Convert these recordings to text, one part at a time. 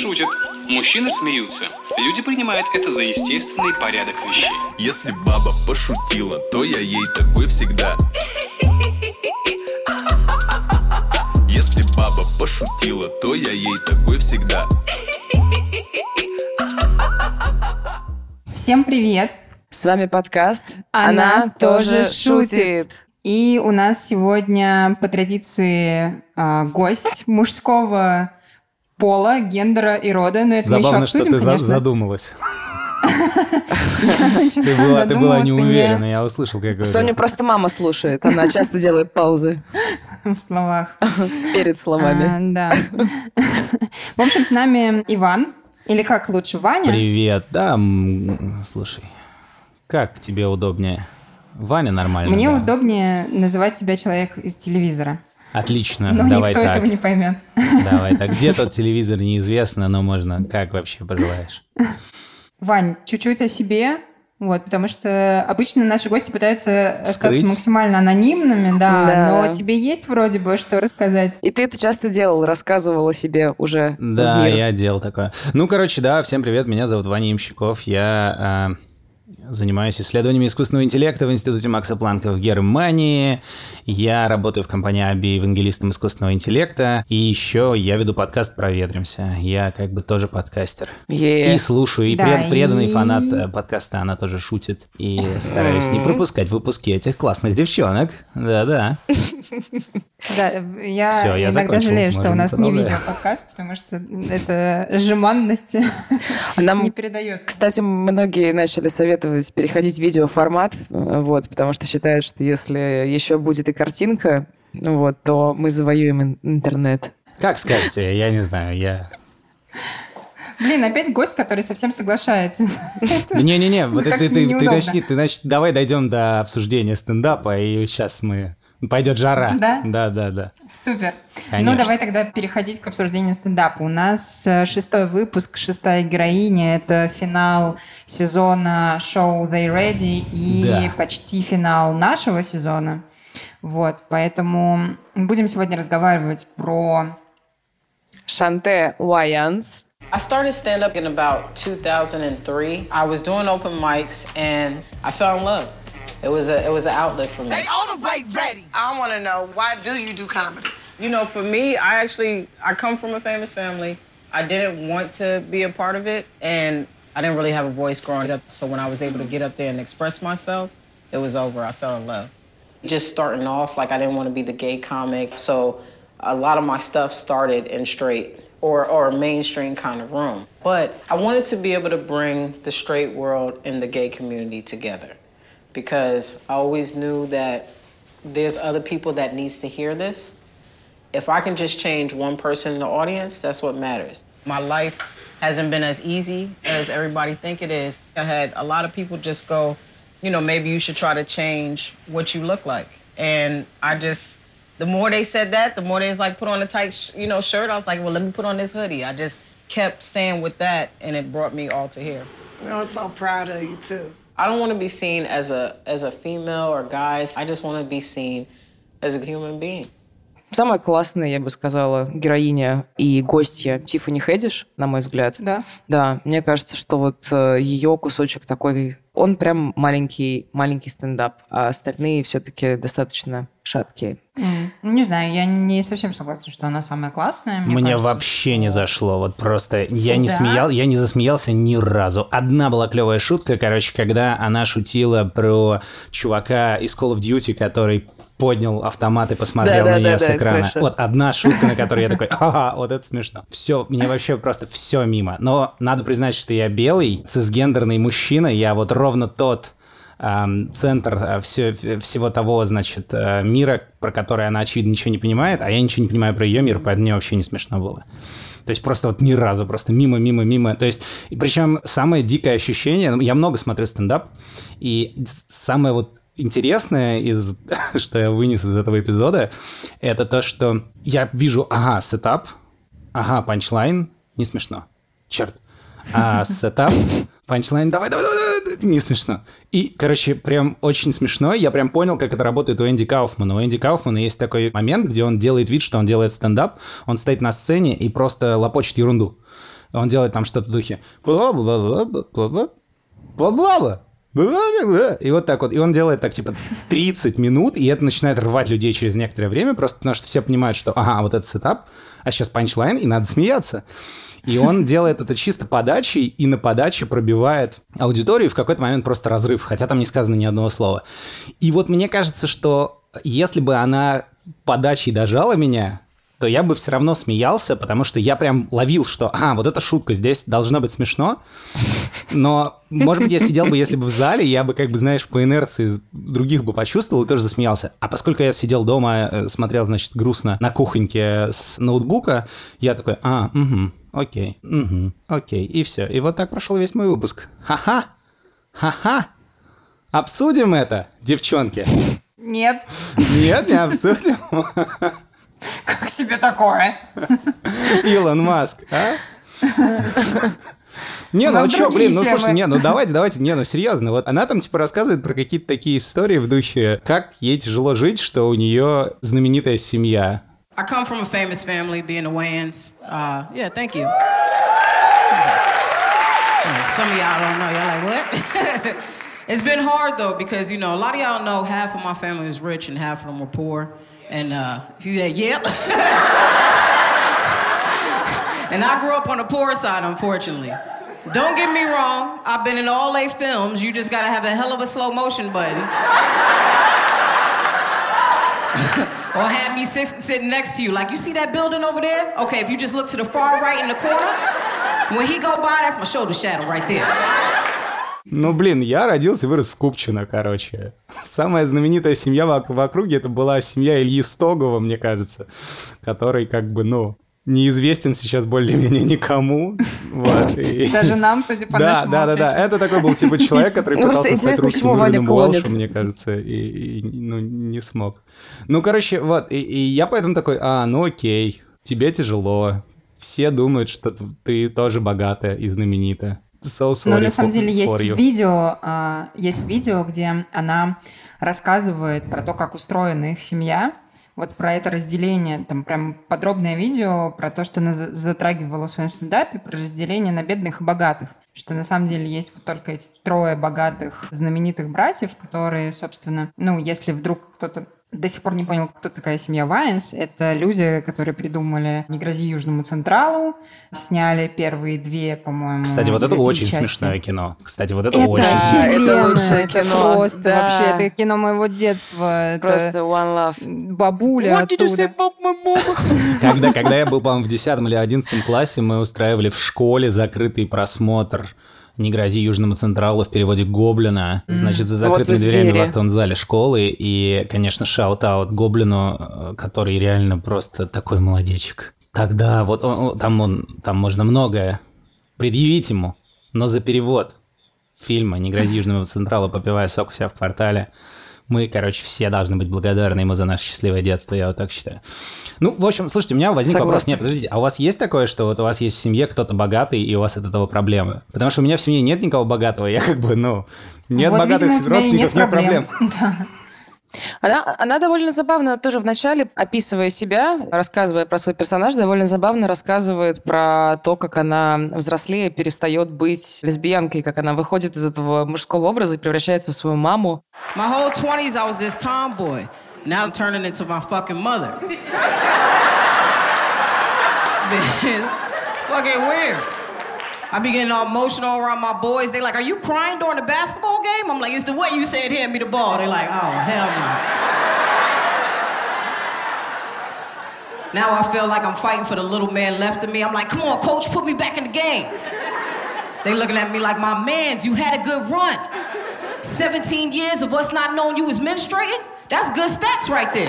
шутят, мужчины смеются. Люди принимают это за естественный порядок вещей. Если баба пошутила, то я ей такой всегда. Если баба пошутила, то я ей такой всегда. Всем привет! С вами подкаст Она тоже шутит». И у нас сегодня по традиции а, гость мужского пола, гендера и рода. Но это мы Забавно, еще что обсудим, ты за- конечно. задумалась. Ты была, ты была не уверена, я услышал, как Соню просто мама слушает, она часто делает паузы в словах. перед словами. А, да. В общем, с нами Иван, или как лучше, Ваня? Привет, да, слушай, как тебе удобнее? Ваня нормально. Мне удобнее называть тебя человек из телевизора. Отлично, Но давай никто так. этого не поймет. Давай так. Где тот телевизор, неизвестно, но можно. Как вообще пожелаешь? Вань, чуть-чуть о себе. Вот, потому что обычно наши гости пытаются остаться Скрыть. максимально анонимными, да, Да. но тебе есть вроде бы что рассказать. И ты это часто делал, рассказывал о себе уже в Да, мир. я делал такое. Ну, короче, да, всем привет, меня зовут Ваня Имщиков, я э, занимаюсь исследованиями искусственного интеллекта в Институте Макса Планка в Германии, я работаю в компании Аби евангелистом искусственного интеллекта, и еще я веду подкаст «Проветримся», я как бы тоже подкастер. Е. И слушаю, и Да, пред- преданный и- фанат э, подкаста, она тоже шутит, и стараюсь не пропускать выпуски этих классных девчонок, да-да. Да, я иногда закончил. жалею, что у нас не продолжать. видео-подкаст, потому что это жеманность А Нам, не передается. кстати, многие начали советовать переходить в видеоформат, вот, потому что считают, что если еще будет и картинка, ну вот, то мы завоюем ин- интернет. Как скажете, я не знаю, я... Блин, опять гость, который совсем соглашается. Не-не-не, вот ты, ты, ты неудобно. начни, ты начни, давай дойдем до обсуждения стендапа, и сейчас мы... Пойдет жара. Да? Да, да, да. Супер. Конечно. Ну, давай тогда переходить к обсуждению стендапа. У нас э, шестой выпуск, шестая героиня. Это финал сезона шоу They Ready и Да. почти финал нашего сезона. Вот, поэтому будем сегодня разговаривать про... Шанте Уайанс. I started stand up in about 2003. I was doing open mics and I fell in love. It was a it was an outlet for me. They all the way ready. I want to know why do you do comedy? You know, for me, I actually I come from a famous family. I didn't want to be a part of it and I didn't really have a voice growing up, so when I was able to get up there and express myself, it was over. I fell in love. Just starting off, like I didn't want to be the gay comic, so a lot of my stuff started in straight or, or a mainstream kind of room. But I wanted to be able to bring the straight world and the gay community together because I always knew that there's other people that needs to hear this. If I can just change one person in the audience, that's what matters. My life hasn't been as easy as everybody think it is. I had a lot of people just go, you know, maybe you should try to change what you look like. And I just, the more they said that, the more they was like, put on a tight, sh- you know, shirt. I was like, well, let me put on this hoodie. I just kept staying with that, and it brought me all to here. I'm so proud of you too. I don't want to be seen as a as a female or guys. I just want to be seen as a human being. Самая классная, я бы сказала, героиня и гостья Тиффани Хэдиш, на мой взгляд. Да? Да, мне кажется, что вот ее кусочек такой, он прям маленький, маленький стендап, а остальные все-таки достаточно шаткие. Не знаю, я не совсем согласна, что она самая классная. Мне, Мне кажется, вообще не зашло, вот просто я не Да? смеял, я не засмеялся ни разу. Одна была клевая шутка, короче, когда она шутила про чувака из Call of Duty, который поднял автомат и посмотрел Да, да, на нее да, с да, экрана. хорошо. Вот одна шутка, на которой я такой, ага, вот это смешно. Все, мне вообще просто все мимо. Но надо признать, что я белый, цисгендерный мужчина, я вот ровно тот центр э, все- всего того, значит, э, мира, про который она, очевидно, ничего не понимает, а я ничего не понимаю про ее мир, поэтому мне вообще не смешно было. То есть просто вот ни разу, просто мимо, мимо, мимо. То есть, и причем самое дикое ощущение, ну, я много смотрю стендап, и самое вот интересное, из, что я вынес из этого эпизода, это то, что я вижу, ага, setup, ага, punchline, не смешно. Черт. А setup, punchline, давай, давай, давай, давай, не смешно. И, короче, прям очень смешно. Я прям понял, как это работает у Энди Кауфмана. У Энди Кауфмана есть такой момент, где он делает вид, что он делает стендап, он стоит на сцене и просто лопочет ерунду. Он делает там что-то в духе бла-бла-бла-бла-бла-бла, бла-бла-бла. Бла-бла-бла. И вот так вот. И он делает так, типа, 30 минут, и это начинает рвать людей через некоторое время, просто потому что все понимают, что, ага, вот это setup, а сейчас панчлайн, и надо смеяться. И он делает это чисто подачей, и на подаче пробивает аудиторию, и в какой-то момент просто разрыв, хотя там не сказано ни одного слова. И вот мне кажется, что если бы она подачей дожала меня, то я бы все равно смеялся, потому что я прям ловил, что, а, вот эта шутка, здесь должно быть смешно. Но, может быть, я сидел бы, если бы в зале, я бы, как бы, знаешь, по инерции других бы почувствовал и тоже засмеялся. А поскольку я сидел дома, э, смотрел, значит, грустно на кухоньке с ноутбука, я такой, а, угу, окей, угу, окей, и все. И вот так прошел весь мой выпуск. Ха-ха, ха-ха. Обсудим это, девчонки. Нет. Нет, не обсудим. Как тебе такое? Илон Маск, а? Не, ну нас что, блин, ну слушай, не, ну давайте, давайте, не, ну серьезно, вот она там типа рассказывает про какие-то такие истории в духе, как ей тяжело жить, что у нее знаменитая семья. I come from a famous family, being the Wayans. Uh, yeah, thank you. Some of y'all don't know. Y'all like, what? it's been hard, though, because, you know, a lot of y'all know half of my family was rich and half of them were poor. And uh, she said, yep. and I grew up on the poor side, unfortunately. Don't get me wrong, I've been in all A films. You just gotta have a hell of a slow motion button. or have me sit, sitting next to you. Like, you see that building over there? Okay, if you just look to the far right in the corner, when he go by, that's my shoulder shadow right there. Ну, блин, я родился и вырос в Купчино, короче. Самая знаменитая семья в, в округе это была семья Ильи Стогова, мне кажется, который как бы, ну, неизвестен сейчас более-менее никому. Вот, и- Даже нам, судя по да, нашему да, да, да. Это такой был типа человек, который пытался стать интересно, русским Ваня. Уолшем, мне кажется, и, и, ну, не смог. Ну, короче, вот, и, и я поэтому такой, а, ну окей, тебе тяжело. Все думают, что ты тоже богатая и знаменитая. So sorry Но на самом for- деле есть you. видео, а, есть видео, где она рассказывает про то, как устроена их семья. Вот про это разделение, там прям подробное видео про то, что она за- затрагивала в своем стендапе, про разделение на бедных и богатых. Что на самом деле есть вот только эти трое богатых знаменитых братьев, которые, собственно, ну, если вдруг кто-то до сих пор не понял, кто такая семья Уайанс. Это люди, которые придумали «Не грози Южному Централу», сняли первые две, по-моему, Кстати, вот это очень части. смешное кино. Кстати, вот это, Это очень Да, это лучшее это кино. Просто Да. вообще, это кино моего детства. Это Просто one love. бабуля оттуда. Когда, когда я был, по-моему, в 10 или 11 классе, мы устраивали в школе закрытый просмотр «Не грози Южному Централу» в переводе Гоблина. Значит, за Вот закрытыми вы дверями в звери. актовом-зале школы. И, конечно, shout-out Гоблину, э, который реально просто такой молодечек. Тогда вот он- он- там, он, там можно многое предъявить ему, но за перевод фильма «Не грози Южному Централу, попивая сок у себя в квартале», мы, короче, все должны быть благодарны ему за наше счастливое детство, я вот так считаю. Ну, в общем, слушайте, у меня возник вопрос. Согласна. Нет, подождите, а у вас есть такое, что вот у вас есть в семье кто-то богатый, и у вас от этого проблемы? Потому что у меня в семье нет никого богатого, я как бы, ну, нет Вот, богатых видимо, родственников, нет проблем. Да. Она, она довольно забавно тоже в начале, описывая себя, рассказывая про свой персонаж, довольно забавно рассказывает про то, как она взрослее перестает быть лесбиянкой, как она выходит из этого мужского образа и превращается в свою маму. My whole 20s, I was this tomboy. Now I'm turning into my fucking mother. fucking weird. I be getting all emotional around my boys. They like, are you crying during the basketball game? I'm like, it's the way you said hand me the ball. They like, oh, hell no. Now I feel like I'm fighting for the little man left of me. I'm like, come on, coach, put me back in the game. They looking at me like, my mans, you had a good run. 17 years of us not knowing you was menstruating? That's good stats right there.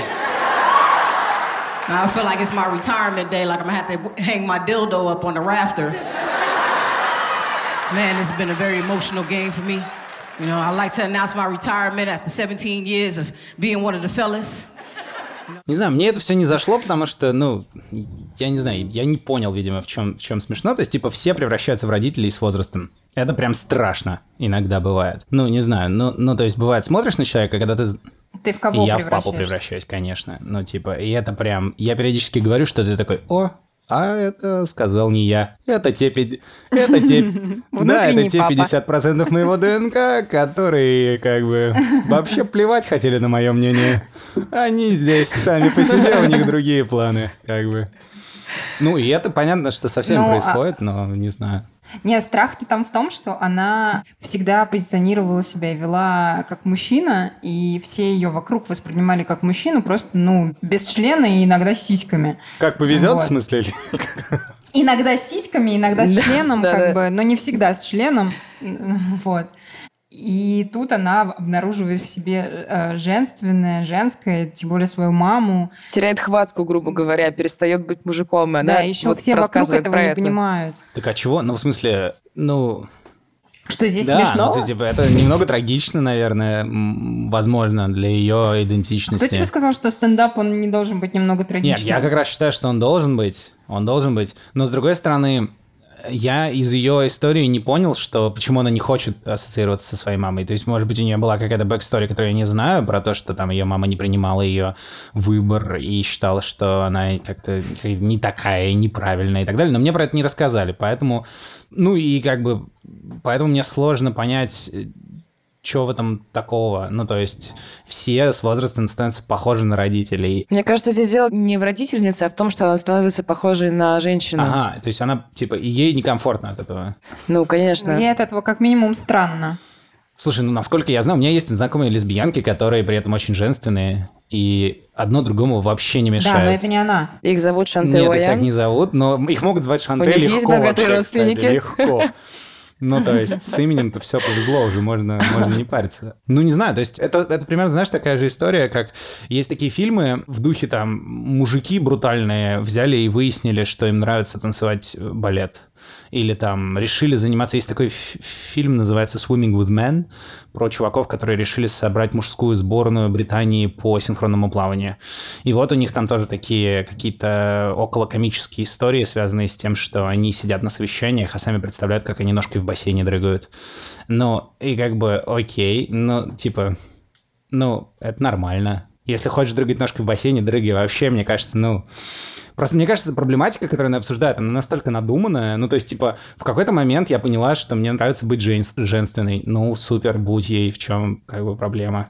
Now I feel like it's my retirement day, like I'm gonna have to hang my dildo up on the rafter. Man, it's been a very emotional game for me. You know, I like to announce my retirement after 17 years of being one of the fellas. Не знаю, мне это все не зашло, потому что, ну, я не знаю, я не понял, видимо, в чем, в чем смешно. То есть, типа, все превращаются в родителей с возрастом. Это прям страшно иногда бывает. Ну, не знаю, ну, ну то есть, бывает, смотришь на человека, когда ты... Ты в кого и я в папу превращаюсь, конечно. Ну, типа, и это прям... Я периодически говорю, что ты такой, о, А это сказал не я. Это те... Это те... Да, это те папа. 50% моего ДНК, которые как бы вообще плевать хотели на мое мнение. Они здесь сами по себе, у них другие планы, как бы. Ну, и это понятно, что со всеми Ну, а- происходит, но не знаю. Не, страх-то там в том, что она всегда позиционировала себя и вела как мужчина, и все ее вокруг воспринимали как мужчину, просто, ну, без члена и иногда с сиськами. Как повезет, Вот. в смысле? Иногда с сиськами, иногда с Да, членом, да, как да. бы, но не всегда с членом. Вот. И тут она обнаруживает в себе э, женственное, женское, тем более свою маму. Теряет хватку, грубо говоря, перестает быть мужиком. И она да, еще вот все вокруг этого про не это. понимают. Так а чего? Ну, в смысле, ну... Что здесь да, смешно? ну, это, типа, это немного трагично, наверное, возможно, для ее идентичности. Кто тебе сказал, что стендап, он не должен быть немного Нет, трагичным? я как раз считаю, что он должен быть. Он должен быть. Но с другой стороны, я из ее истории не понял, что почему она не хочет ассоциироваться со своей мамой. То есть, может быть, у нее была какая-то backstory, которую я не знаю, про то, что там ее мама не принимала ее выбор и считала, что она как-то не такая, неправильная и так далее. Но мне про это не рассказали, поэтому... Ну и как бы... Поэтому мне сложно понять, что в этом такого. Ну, то есть все с возрастом становятся похожи на родителей. Мне кажется, здесь дело не в родительнице, а в том, что она становится похожей на женщину. Ага, то есть она, типа, и ей некомфортно от этого. Ну, конечно. Ей от этого как минимум странно. Слушай, ну, насколько я знаю, у меня есть знакомые лесбиянки, которые при этом очень женственные, и одно другому вообще не мешает. Да, но это не она. Их зовут Шантел Нет, их так не зовут, но их могут звать Шантель них легко есть богатые вообще, кстати, родственники? легко. Ну, то есть с именем-то все повезло уже, можно, можно не париться. Ну, не знаю, то есть это, это примерно, знаешь, такая же история, как есть такие фильмы в духе там мужики брутальные взяли и выяснили, что им нравится танцевать балет. Или там решили заниматься... Есть такой фи- фильм, называется «Swimming with Men», про чуваков, которые решили собрать мужскую сборную Британии по синхронному плаванию. И вот у них там тоже такие какие-то околокомические истории, связанные с тем, что они сидят на совещаниях, а сами представляют, как они ножкой в бассейне дрыгают. Ну, и как бы окей, ну, типа, ну, это нормально. Если хочешь дрыгать ножкой в бассейне, дрыгай вообще, мне кажется, ну... Просто мне кажется, проблематика, которую она обсуждает, она настолько надуманная. Ну, то есть, типа, в какой-то момент я поняла, что мне нравится быть жен- женственной. Ну, супер, будь ей, в чем, как бы, проблема.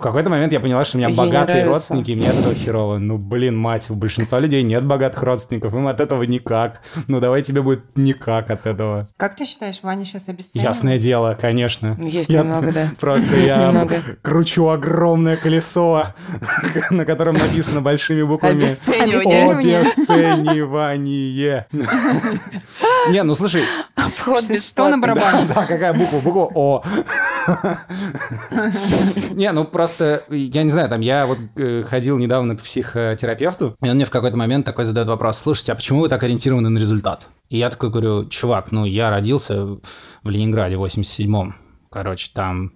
В какой-то момент я поняла, что у меня Ей богатые родственники, и мне от этого херово. Ну, блин, мать, у большинства людей нет богатых родственников, им от этого никак. Ну, давай тебе будет никак от этого. Как ты считаешь, Ваня сейчас обесценивает? Ясное дело, конечно. Есть Я немного, да. Просто Есть я немного. кручу огромное колесо, на котором написано большими буквами Обесценивание. Обесценивание. Не, ну слушай, Вход Что на барабане? да, какая буква? Буква О. Не, ну просто, я не знаю, там я вот э, ходил недавно к психотерапевту, и он мне в какой-то момент такой задает вопрос, слушайте, а почему вы так ориентированы на результат? И я такой говорю, чувак, ну я родился в Ленинграде в 87-м, короче, там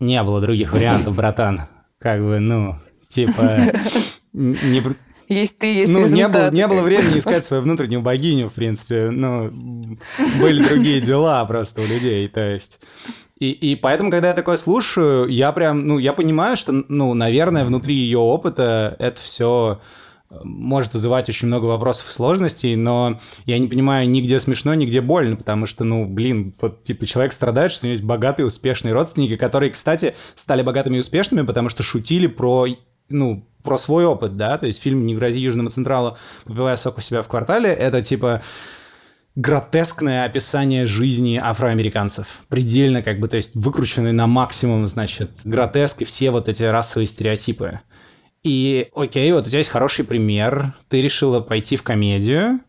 не было других вариантов, братан. Как бы, ну, типа, не, Есть ты, есть ну, не было, не было времени искать свою внутреннюю богиню, в принципе. Ну, были другие дела просто у людей, то есть... И, и поэтому, когда я такое слушаю, я прям, ну, я понимаю, что, ну, наверное, внутри ее опыта это все может вызывать очень много вопросов и сложностей, но я не понимаю нигде смешно, нигде больно, потому что, ну, блин, вот, типа, человек страдает, что у него есть богатые, успешные родственники, которые, кстати, стали богатыми и успешными, потому что шутили про, ну, про свой опыт, да, то есть фильм «Не грози Южному Централу, попивая сок у себя в квартале», это, типа, гротескное описание жизни афроамериканцев. Предельно, как бы, то есть выкрученный на максимум, значит, гротеск и все вот эти расовые стереотипы. И окей, вот у тебя есть хороший пример, ты решила пойти в комедию,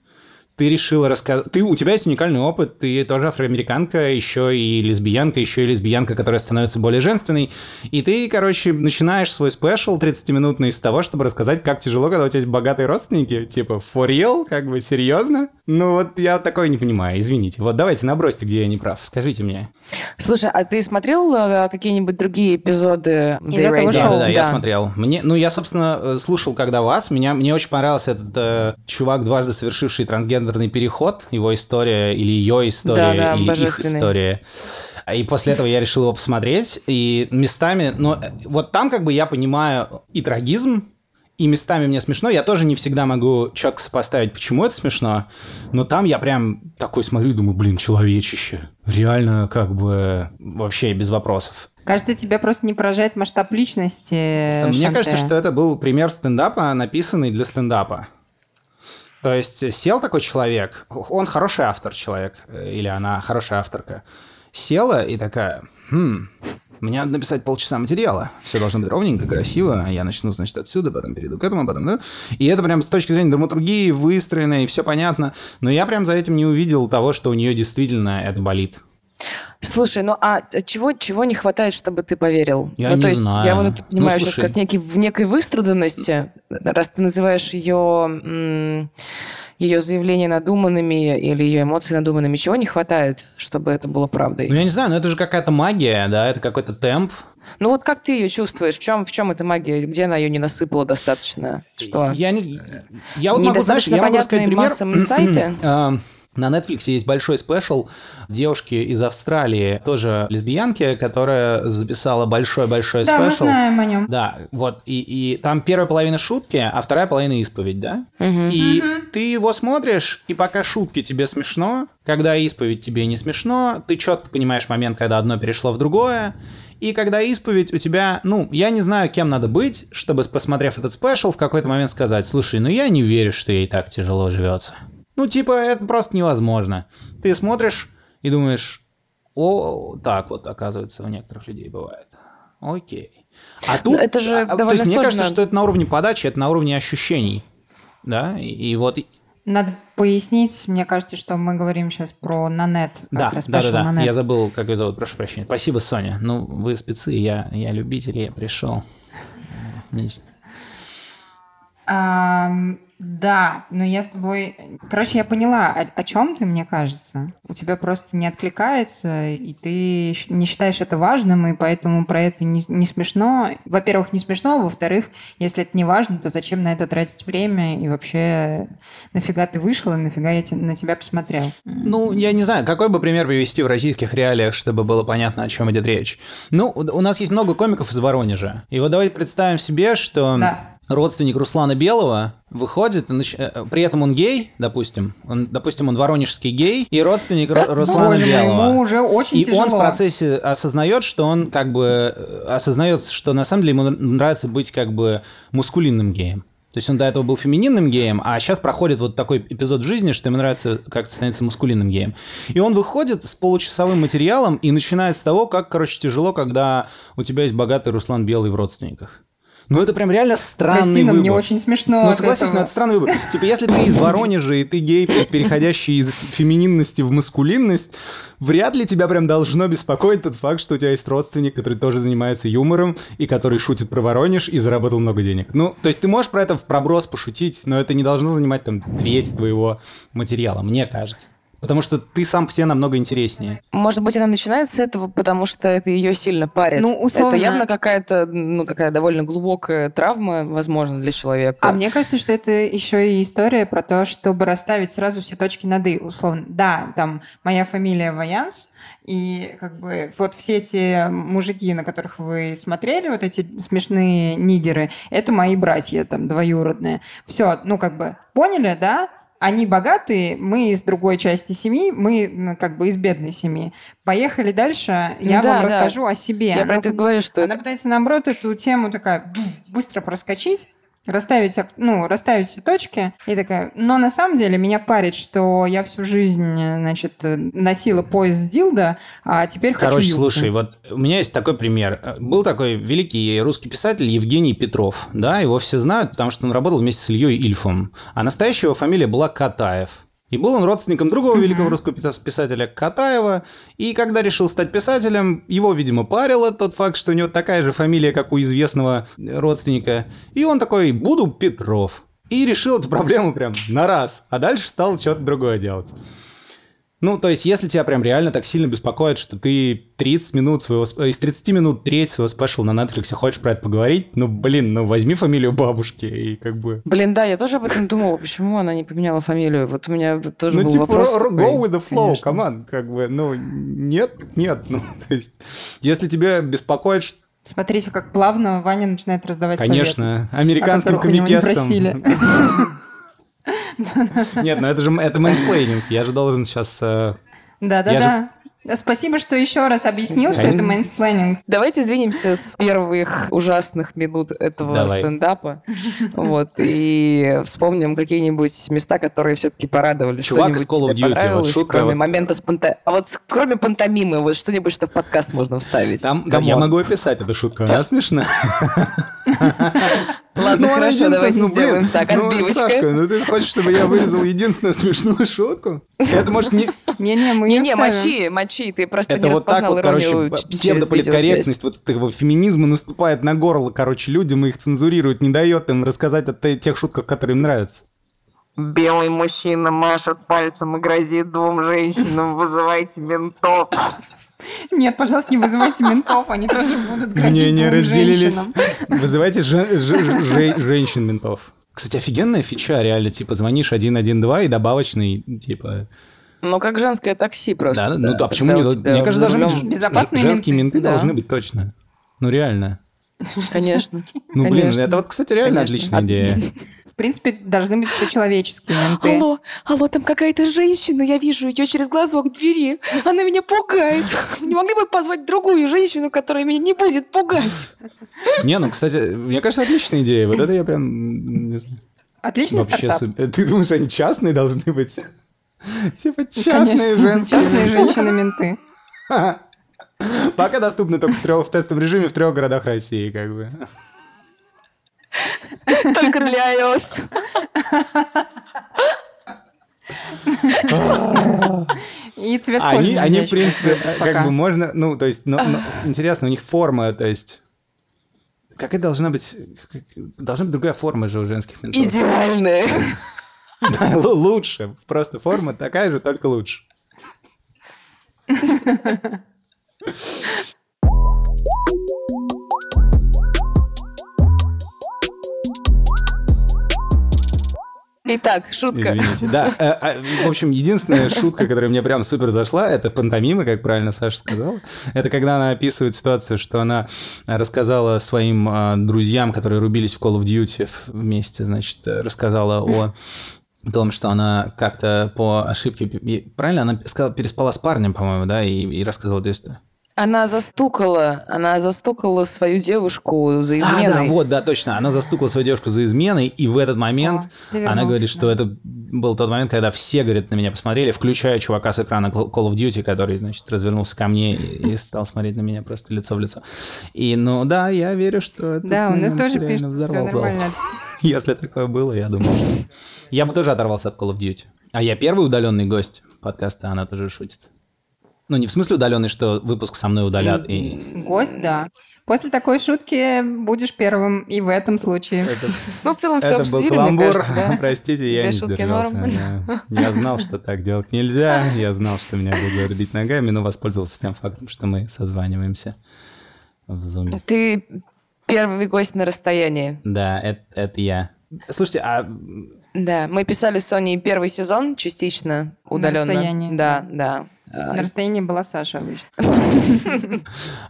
ты решила рассказать... Ты, у тебя есть уникальный опыт, ты тоже афроамериканка, еще и лесбиянка, еще и лесбиянка, которая становится более женственной. И ты, короче, начинаешь свой спешл 30-минутный с того, чтобы рассказать, как тяжело, когда у тебя есть богатые родственники. Типа, for real? Как бы, серьезно? Ну вот я такое не понимаю, извините. Вот давайте набросьте, где я не прав. Скажите мне. Слушай, а ты смотрел э, какие-нибудь другие эпизоды Из The этого шоу? Да, да, да, я смотрел. Мне, ну, я, собственно, э, слушал, когда вас. Меня, мне очень понравился этот э, чувак, дважды совершивший трансгендерный переход. Его история или ее история, Да, да, или их история. И после этого я решил его посмотреть. И местами, ну, э, вот там как бы я понимаю и трагизм, и местами мне смешно. Я тоже не всегда могу четко сопоставить, почему это смешно. Но там я прям такой смотрю и думаю, блин, человечище. Реально, как бы, вообще без вопросов. Кажется, тебя просто не поражает масштаб личности. Мне Шанте. кажется, что это был пример стендапа, написанный для стендапа. То есть сел такой человек, он хороший автор человек, э, или она хорошая авторка, села и такая, хм, мне надо написать полчаса материала. Все должно быть ровненько, красиво. Я начну, значит, отсюда, потом перейду к этому, потом, да. И это прям с точки зрения драматургии выстроено, и все понятно. Но я прям за этим не увидел того, что у нее действительно это болит. Слушай, ну а чего, чего не хватает, чтобы ты поверил? Я ну, не то есть знаю. я вот это Ну, понимаю сейчас слушай. как некий, в некой выстраданности, раз ты называешь ее, ее заявления надуманными или ее эмоции надуманными, чего не хватает, чтобы это было правдой? Ну, я не знаю, но это же какая-то магия, да, это какой-то темп. Ну вот как ты ее чувствуешь? В чем, в чем эта магия? Где она ее не насыпала достаточно? Что? Я не... Я вот могу, знаешь, я могу сказать пример. массам инсайты? На Netflix есть большой special девушки из Австралии, тоже лесбиянки, которая записала большой-большой Да, мы special. знаем о нем. Да, вот, и, и там первая половина шутки, а вторая половина исповедь, да? И ты его смотришь, и пока шутки тебе смешно, когда исповедь тебе не смешно, ты четко понимаешь момент, когда одно перешло в другое, и когда исповедь у тебя, ну, я не знаю, кем надо быть, чтобы, посмотрев этот спешл, в какой-то момент сказать, слушай, ну я не верю, что ей так тяжело живется. Ну, типа, это просто невозможно. Ты смотришь и думаешь, о, так вот, оказывается, у некоторых людей бывает. Окей. А тут... это же а, То довольно есть мне сложно. кажется, что это на уровне подачи, это на уровне ощущений. Да, и, и вот... Надо пояснить, мне кажется, что мы говорим сейчас про Нанет. Да, да, да, да. Я забыл, как ее зовут, прошу прощения. Спасибо, Соня. Ну, вы спецы, я, я любитель, я пришел. Да, но я с тобой... Короче, я поняла, о, чем ты, мне кажется. У тебя просто не откликается, и ты не считаешь это важным, и поэтому про это не, не смешно. Во-первых, не смешно, а во-вторых, если это не важно, то зачем на это тратить время, и вообще нафига ты вышел, и нафига я те- на тебя посмотрел? Ну, я не знаю, какой бы пример привести в российских реалиях, чтобы было понятно, о чем идет речь. Ну, у у нас есть много комиков из Воронежа. И вот давайте представим себе, что Да. Родственник Руслана Белого выходит, и нач- э, при этом он гей, допустим, он, допустим, он воронежский гей, и родственник Ру- Руслана Боже Белого. ему уже очень И тяжело. он в процессе осознает, что он как бы э, осознает, что на самом деле ему нравится быть как бы мускулинным геем. То есть он до этого был фемининным геем, а сейчас проходит вот такой эпизод в жизни, что ему нравится как-то становиться мускулинным геем. И он выходит с получасовым материалом и начинает с того, как, короче, тяжело, когда у тебя есть богатый Руслан Белый в родственниках. Ну, это прям реально странный Прости, но выбор. мне очень смешно Ну, согласись, этого. но это странный выбор. Типа, если ты из Воронежа, и ты гей, переходящий из фемининности в маскулинность, вряд ли тебя прям должно беспокоить тот факт, что у тебя есть родственник, который тоже занимается юмором, и который шутит про Воронеж и заработал много денег. Ну, то есть ты можешь про это в проброс пошутить, но это не должно занимать там треть твоего материала, мне кажется. Потому что ты сам себе намного интереснее. Может быть, она начинает с этого, потому что это ее сильно парит. Ну, условно. Это явно какая-то, ну, какая довольно глубокая травма, возможно, для человека. А мне кажется, что это еще и история про то, чтобы расставить сразу все точки над «и», условно. Да, там моя фамилия Ваянс, и как бы вот все эти мужики, на которых вы смотрели, вот эти смешные нигеры, это мои братья там двоюродные. Все, ну как бы поняли, да? Они богатые, мы из другой части семьи, мы как бы из бедной семьи. Поехали дальше, я Ну да, вам да. расскажу о себе. Я про Ну, это говорю, что она это... пытается, наоборот, эту тему такая быстро проскочить, расставить, ну, расставить все точки, и такая, но на самом деле меня парит, что я всю жизнь, значит, носила пояс с дилда, а теперь хочу Короче, юбку. слушай, вот у меня есть такой пример. Был такой великий русский писатель Евгений Петров. Да, его все знают, потому что он работал вместе с Ильей Ильфом. А настоящая его фамилия была Катаев. И был он родственником другого великого русского писа- писателя Катаева. И когда решил стать писателем, его, видимо, парило тот факт, что у него такая же фамилия, как у известного родственника. И он такой, буду Петров. И решил эту проблему прям на раз. А дальше стал что-то другое делать. Ну, то есть, если тебя прям реально так сильно беспокоит, что ты 30 минут своего... Из 30 минут треть своего спешл на Netflix хочешь про это поговорить, ну, блин, ну, возьми фамилию бабушки и как бы... Блин, да, я тоже об этом думала, почему она не поменяла фамилию. Вот у меня тоже ну, был типа, вопрос. ро- ро- такой, go with the flow, конечно. команд, как бы, ну, нет, нет, ну, то есть, если тебя беспокоит, ш- Смотрите, как плавно Ваня начинает раздавать Конечно, советы, американским комикессам. Нет, ну это же это mansplaining. Я же должен сейчас... э, Да-да-да. Спасибо, что еще раз объяснил, что это mansplaining. Давайте сдвинемся с первых ужасных минут этого Давай. стендапа. Вот, и вспомним какие-нибудь места, которые все-таки порадовали. Чувак из Call of Duty, вот шутка, кроме вот. момента с панта- А вот кроме пантомимы, вот что-нибудь, что в подкаст можно вставить. Там, я могу описать эту шутку, она смешная. Ладно, Ну, хорошо, давайте ну, блин, сделаем так, ну, отбивочка. Сашка, ну ты хочешь, чтобы я вырезал единственную смешную шутку? Это может не... Не-не, мы Не-не, мочи, мочи, ты просто Это не вот так распознал вот, иронию через псевдополиткорректность вот этого феминизма наступает на горло, короче, людям и их цензурирует, не дает им рассказать о те- тех шутках, которые им нравятся. Белый мужчина машет пальцем и грозит двум женщинам, вызывайте ментов. Нет, пожалуйста, не вызывайте ментов, они тоже будут грозить Не, не разделились. женщинам. Вызывайте же- же- же- женщин-ментов. Кстати, офигенная фича, реально, типа, звонишь 112 и добавочный, типа... Ну, как женское такси просто. Да, ну да, почему тебя Мне кажется, быть Безопасные женские менты. менты Да. должны быть точно. Ну, реально. Конечно. Ну, блин, Конечно. это вот, кстати, реально Конечно. отличная А- идея. В принципе, должны быть все человеческие менты. Алло, алло, там какая-то женщина, я вижу ее через глазок двери. Она меня пугает. Не могли бы позвать другую женщину, которая меня не будет пугать? Не, ну, кстати, мне кажется, отличная идея. Вот это я прям, не знаю, Отличный вообще стартап. Ты думаешь, они частные должны быть? Типа частные Конечно, женские частные менты. женщины-менты. Пока доступны только в, трёх- в тестовом режиме в трех городах России, как бы. Только для iOS. И цвет кожи Они, они в принципе, как бы можно, ну, то есть, ну, ну, интересно, у них форма, то есть, какая должна быть, как- должна быть другая форма же у женских ментов. Идеальная. Да, л- лучше, просто форма такая же, только лучше. Итак, шутка. Извините, да. э, а, В общем, единственная шутка, которая мне прям супер зашла, это пантомима, как правильно Саша сказала. Это когда она описывает ситуацию, что она рассказала своим а, друзьям, которые рубились в Call of Duty вместе, значит, э, рассказала о том, что она как-то по ошибке... Правильно? Она сказала, переспала с парнем, по-моему, да, и, и рассказала эту историю. Она застукала, она застукала свою девушку за А, изменой. да, вот, да, точно. Она застукала свою девушку за изменой, и в этот момент О, она говорит, да. что это был тот момент, когда все, говорит, на меня посмотрели, включая чувака с экрана Call of Duty, который, значит, развернулся ко мне и стал смотреть на меня просто лицо в лицо. И, ну, да, я верю, что это Да, у нас тоже пишут, все нормально. Если такое было, я думаю, что... Я бы тоже оторвался от Call of Duty. А я первый удаленный гость подкаста, она тоже шутит. Ну, не в смысле удаленный, что выпуск со мной удалят и... Гость, да. После такой шутки будешь первым и в этом случае. Ну, в целом все Это был каламбур. кажется, да? Простите, я Две не шутки сдержался. норм. Я, я знал, что так делать нельзя. Я знал, что меня будут бить ногами, но воспользовался тем фактом, что мы созваниваемся в зуме. Ты первый гость на расстоянии. Да, это, это я. Слушайте, а Да, мы писали с Соней первый сезон частично удаленно. расстоянии. Да, да. А, На расстоянии была Саша обычно.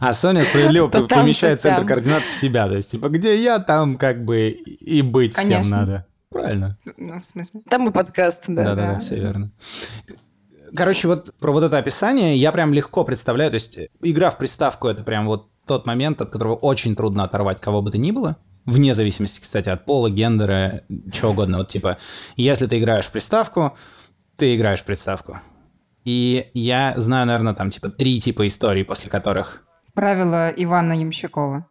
А Соня справедливо помещает центр координат в себя. То есть, типа, где я, там как бы и быть всем надо. Правильно. Ну, в смысле. Там и подкаст, да. Да-да-да, да. все верно. Короче, вот про вот это описание я прям легко представляю. То есть игра в приставку — это прям вот тот момент, от которого очень трудно оторвать кого бы то ни было. Вне зависимости, кстати, от пола, гендера, чего угодно. Вот типа, если ты играешь в приставку, ты играешь в приставку. И я знаю, наверное, там типа три типа историй, после которых... Правило Ивана Ямщикова.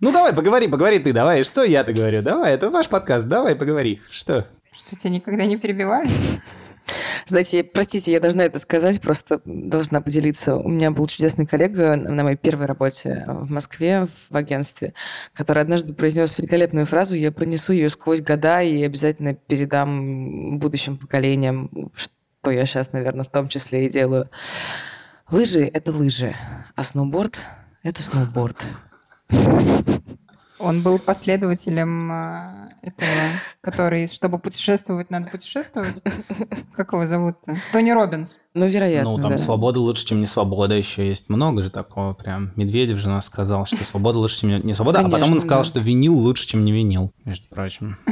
Ну давай, поговори, поговори ты, давай. Что я-то говорю? Давай, это ваш подкаст, давай, поговори. Что? Что тебя никогда не перебивали? Знаете, простите, я должна это сказать, просто должна поделиться. У меня был чудесный коллега на моей первой работе в Москве в агентстве, который однажды произнес великолепную фразу. Я пронесу ее сквозь года и обязательно передам будущим поколениям, что я сейчас, наверное, в том числе и делаю. Лыжи — это лыжи, а сноуборд — это сноуборд. Он был последователем э, этого, который, чтобы путешествовать, надо путешествовать. Как его зовут-то? Тони Робинс. Ну, вероятно, Ну, там да. свобода лучше, чем не свобода еще есть. Много же такого прям. Медведев же нас сказал, что свобода лучше, чем не свобода. а потом он Конечно, сказал, да. что винил лучше, чем не винил, между прочим.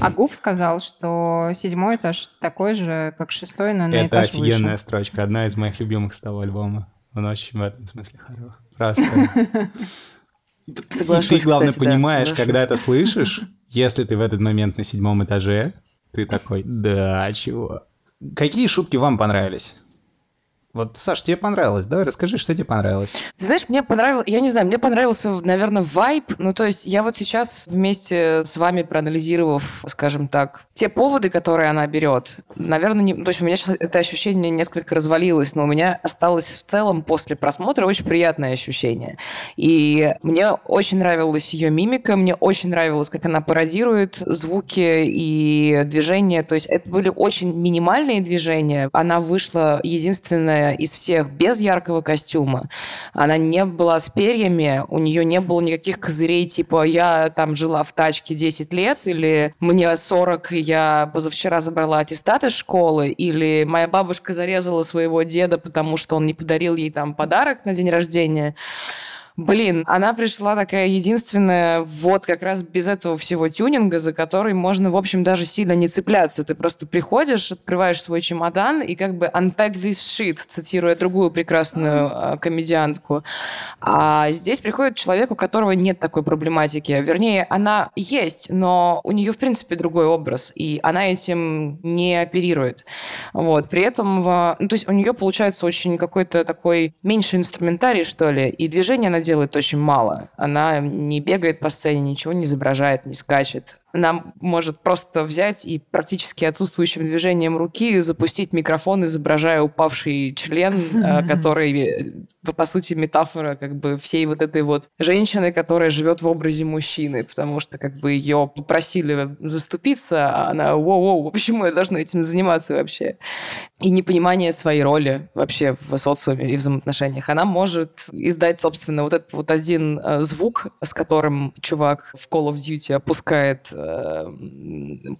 А Гуф сказал, что седьмой этаж такой же, как шестой, но на Это этаж офигенная выше. строчка. Одна из моих любимых с того альбома. Он очень в этом смысле хорош. Просто. И Соглашусь, ты, главное, кстати, да, понимаешь, соглашусь. когда это слышишь, если ты в этот момент на седьмом этаже, ты такой, да, чего? Какие шутки вам понравились? Вот, Саш, тебе понравилось? Давай расскажи, что тебе понравилось. Знаешь, мне понравилось, я не знаю, мне понравился, наверное, вайб. Ну, то есть я вот сейчас вместе с вами проанализировав, скажем так, те поводы, которые она берет, наверное, не, то есть у меня сейчас это ощущение несколько развалилось, но у меня осталось в целом после просмотра очень приятное ощущение. И мне очень нравилась ее мимика, мне очень нравилось, как она пародирует звуки и движения. То есть это были очень минимальные движения. Она вышла единственная из всех без яркого костюма. Она не была с перьями, у нее не было никаких козырей, типа я там жила в тачке 10 лет, или мне 40, и я позавчера забрала аттестат из школы, или моя бабушка зарезала своего деда, потому что он не подарил ей там подарок на день рождения. Блин, она пришла такая единственная, вот как раз без этого всего тюнинга, за который можно, в общем, даже сильно не цепляться. Ты просто приходишь, открываешь свой чемодан и как бы unpack this shit, цитируя другую прекрасную э, комедиантку. А здесь приходит человек, у которого нет такой проблематики. Вернее, она есть, но у нее, в принципе, другой образ, и она этим не оперирует. Вот. При этом, в- ну, то есть у нее получается очень какой-то такой меньше инструментарий, что ли, и движения она делает очень мало. Она не бегает по сцене, ничего не изображает, не скачет. Она может просто взять и практически отсутствующим движением руки запустить микрофон, изображая упавший член, э, который, э, по сути, метафора как бы всей вот этой вот женщины, которая живет в образе мужчины, потому что как бы ее попросили заступиться, а она «Воу-воу, почему я должна этим заниматься вообще?» И непонимание своей роли вообще в социуме и взаимоотношениях. Она может издать, собственно, вот этот вот один э, звук, с которым чувак в Call of Duty опускает э,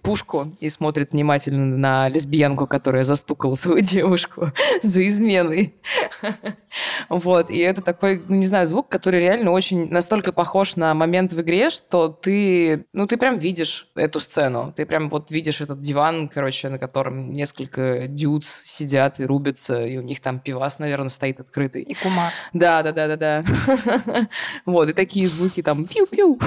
пушку и смотрит внимательно на лесбиянку, которая застукала свою девушку за изменой. Вот, и это такой, ну, не знаю, звук, который реально очень настолько похож на момент в игре, что ты, ну, ты прям видишь эту сцену. Ты прям вот видишь этот диван, короче, на котором несколько дюдс сидят и рубятся, и у них там пивас, наверное, стоит открытый. И Кумар. Да, да, да, да, да. Вот, и такие звуки там пиу-пиу.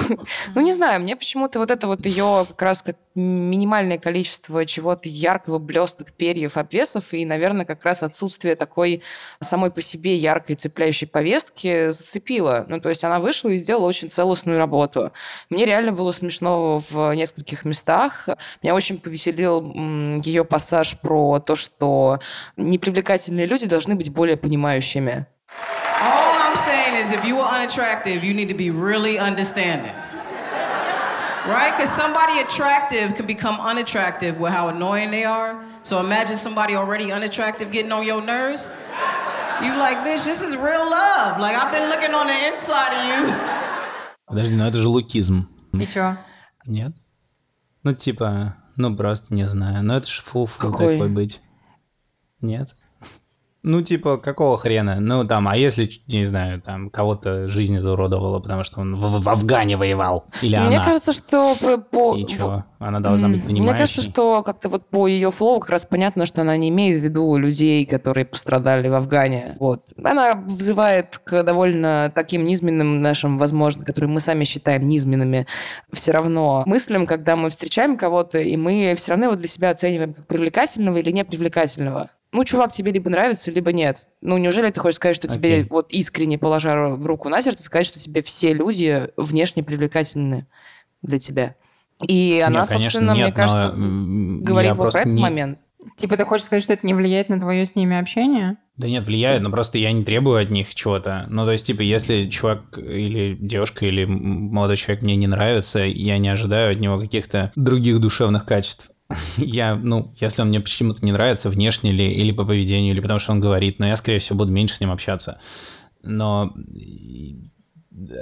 Ну, не знаю, мне почему-то вот это вот ее как раз как минимальное количество чего-то яркого, блесток, перьев, обвесов, и, наверное, как раз отсутствие такой самой по себе яркой цепляющей повестки зацепило. Ну, то есть она вышла и сделала очень целостную работу. Мне реально было смешно в нескольких местах. Меня очень повеселил ее пассаж про то, что непривлекательные люди должны быть более понимающими. All I'm saying is if you are unattractive, you need to be really understanding. Right? Because somebody attractive can become unattractive with how annoying they are. So imagine somebody already unattractive getting on your nerves. You like, bitch, this is real love. Like I've been looking on the inside of you. Подожди, ну это же лукизм. И чё? Нет? Ну, типа, ну просто не знаю. Ну, это же фу-фу Какой? такой быть. Нет? Ну, типа, какого хрена? Ну, там, а если, не знаю, там, кого-то жизнь зауродовала, потому что он в, в Афгане воевал? Или Мне она? кажется, что по... И чё? Она должна быть понимающей. Мне кажется, что как-то вот по ее флоу как раз понятно, что она не имеет в виду людей, которые пострадали в Афгане. Вот. Она взывает к довольно таким низменным нашим, возможно, которые мы сами считаем низменными, все равно мыслям, когда мы встречаем кого-то, и мы все равно его для себя оцениваем как привлекательного или непривлекательного. Ну, чувак тебе либо нравится, либо нет. Ну, неужели ты хочешь сказать, что тебе, Окей. вот искренне положа руку на сердце, сказать, что тебе все люди внешне привлекательны для тебя? И она, Нет, конечно, собственно, мне нет, но, кажется, говорит вот про этот не- момент. Типа ты хочешь сказать, что это не влияет на твое с ними общение? Да нет, влияет, но просто я не требую от них чего-то. Ну, то есть, типа, если чувак или девушка или молодой человек мне не нравится, я не ожидаю от него каких-то других душевных качеств. Я, ну, если он мне почему-то не нравится, внешне ли, или по поведению, или потому что он говорит, но я, скорее всего, буду меньше с ним общаться. Но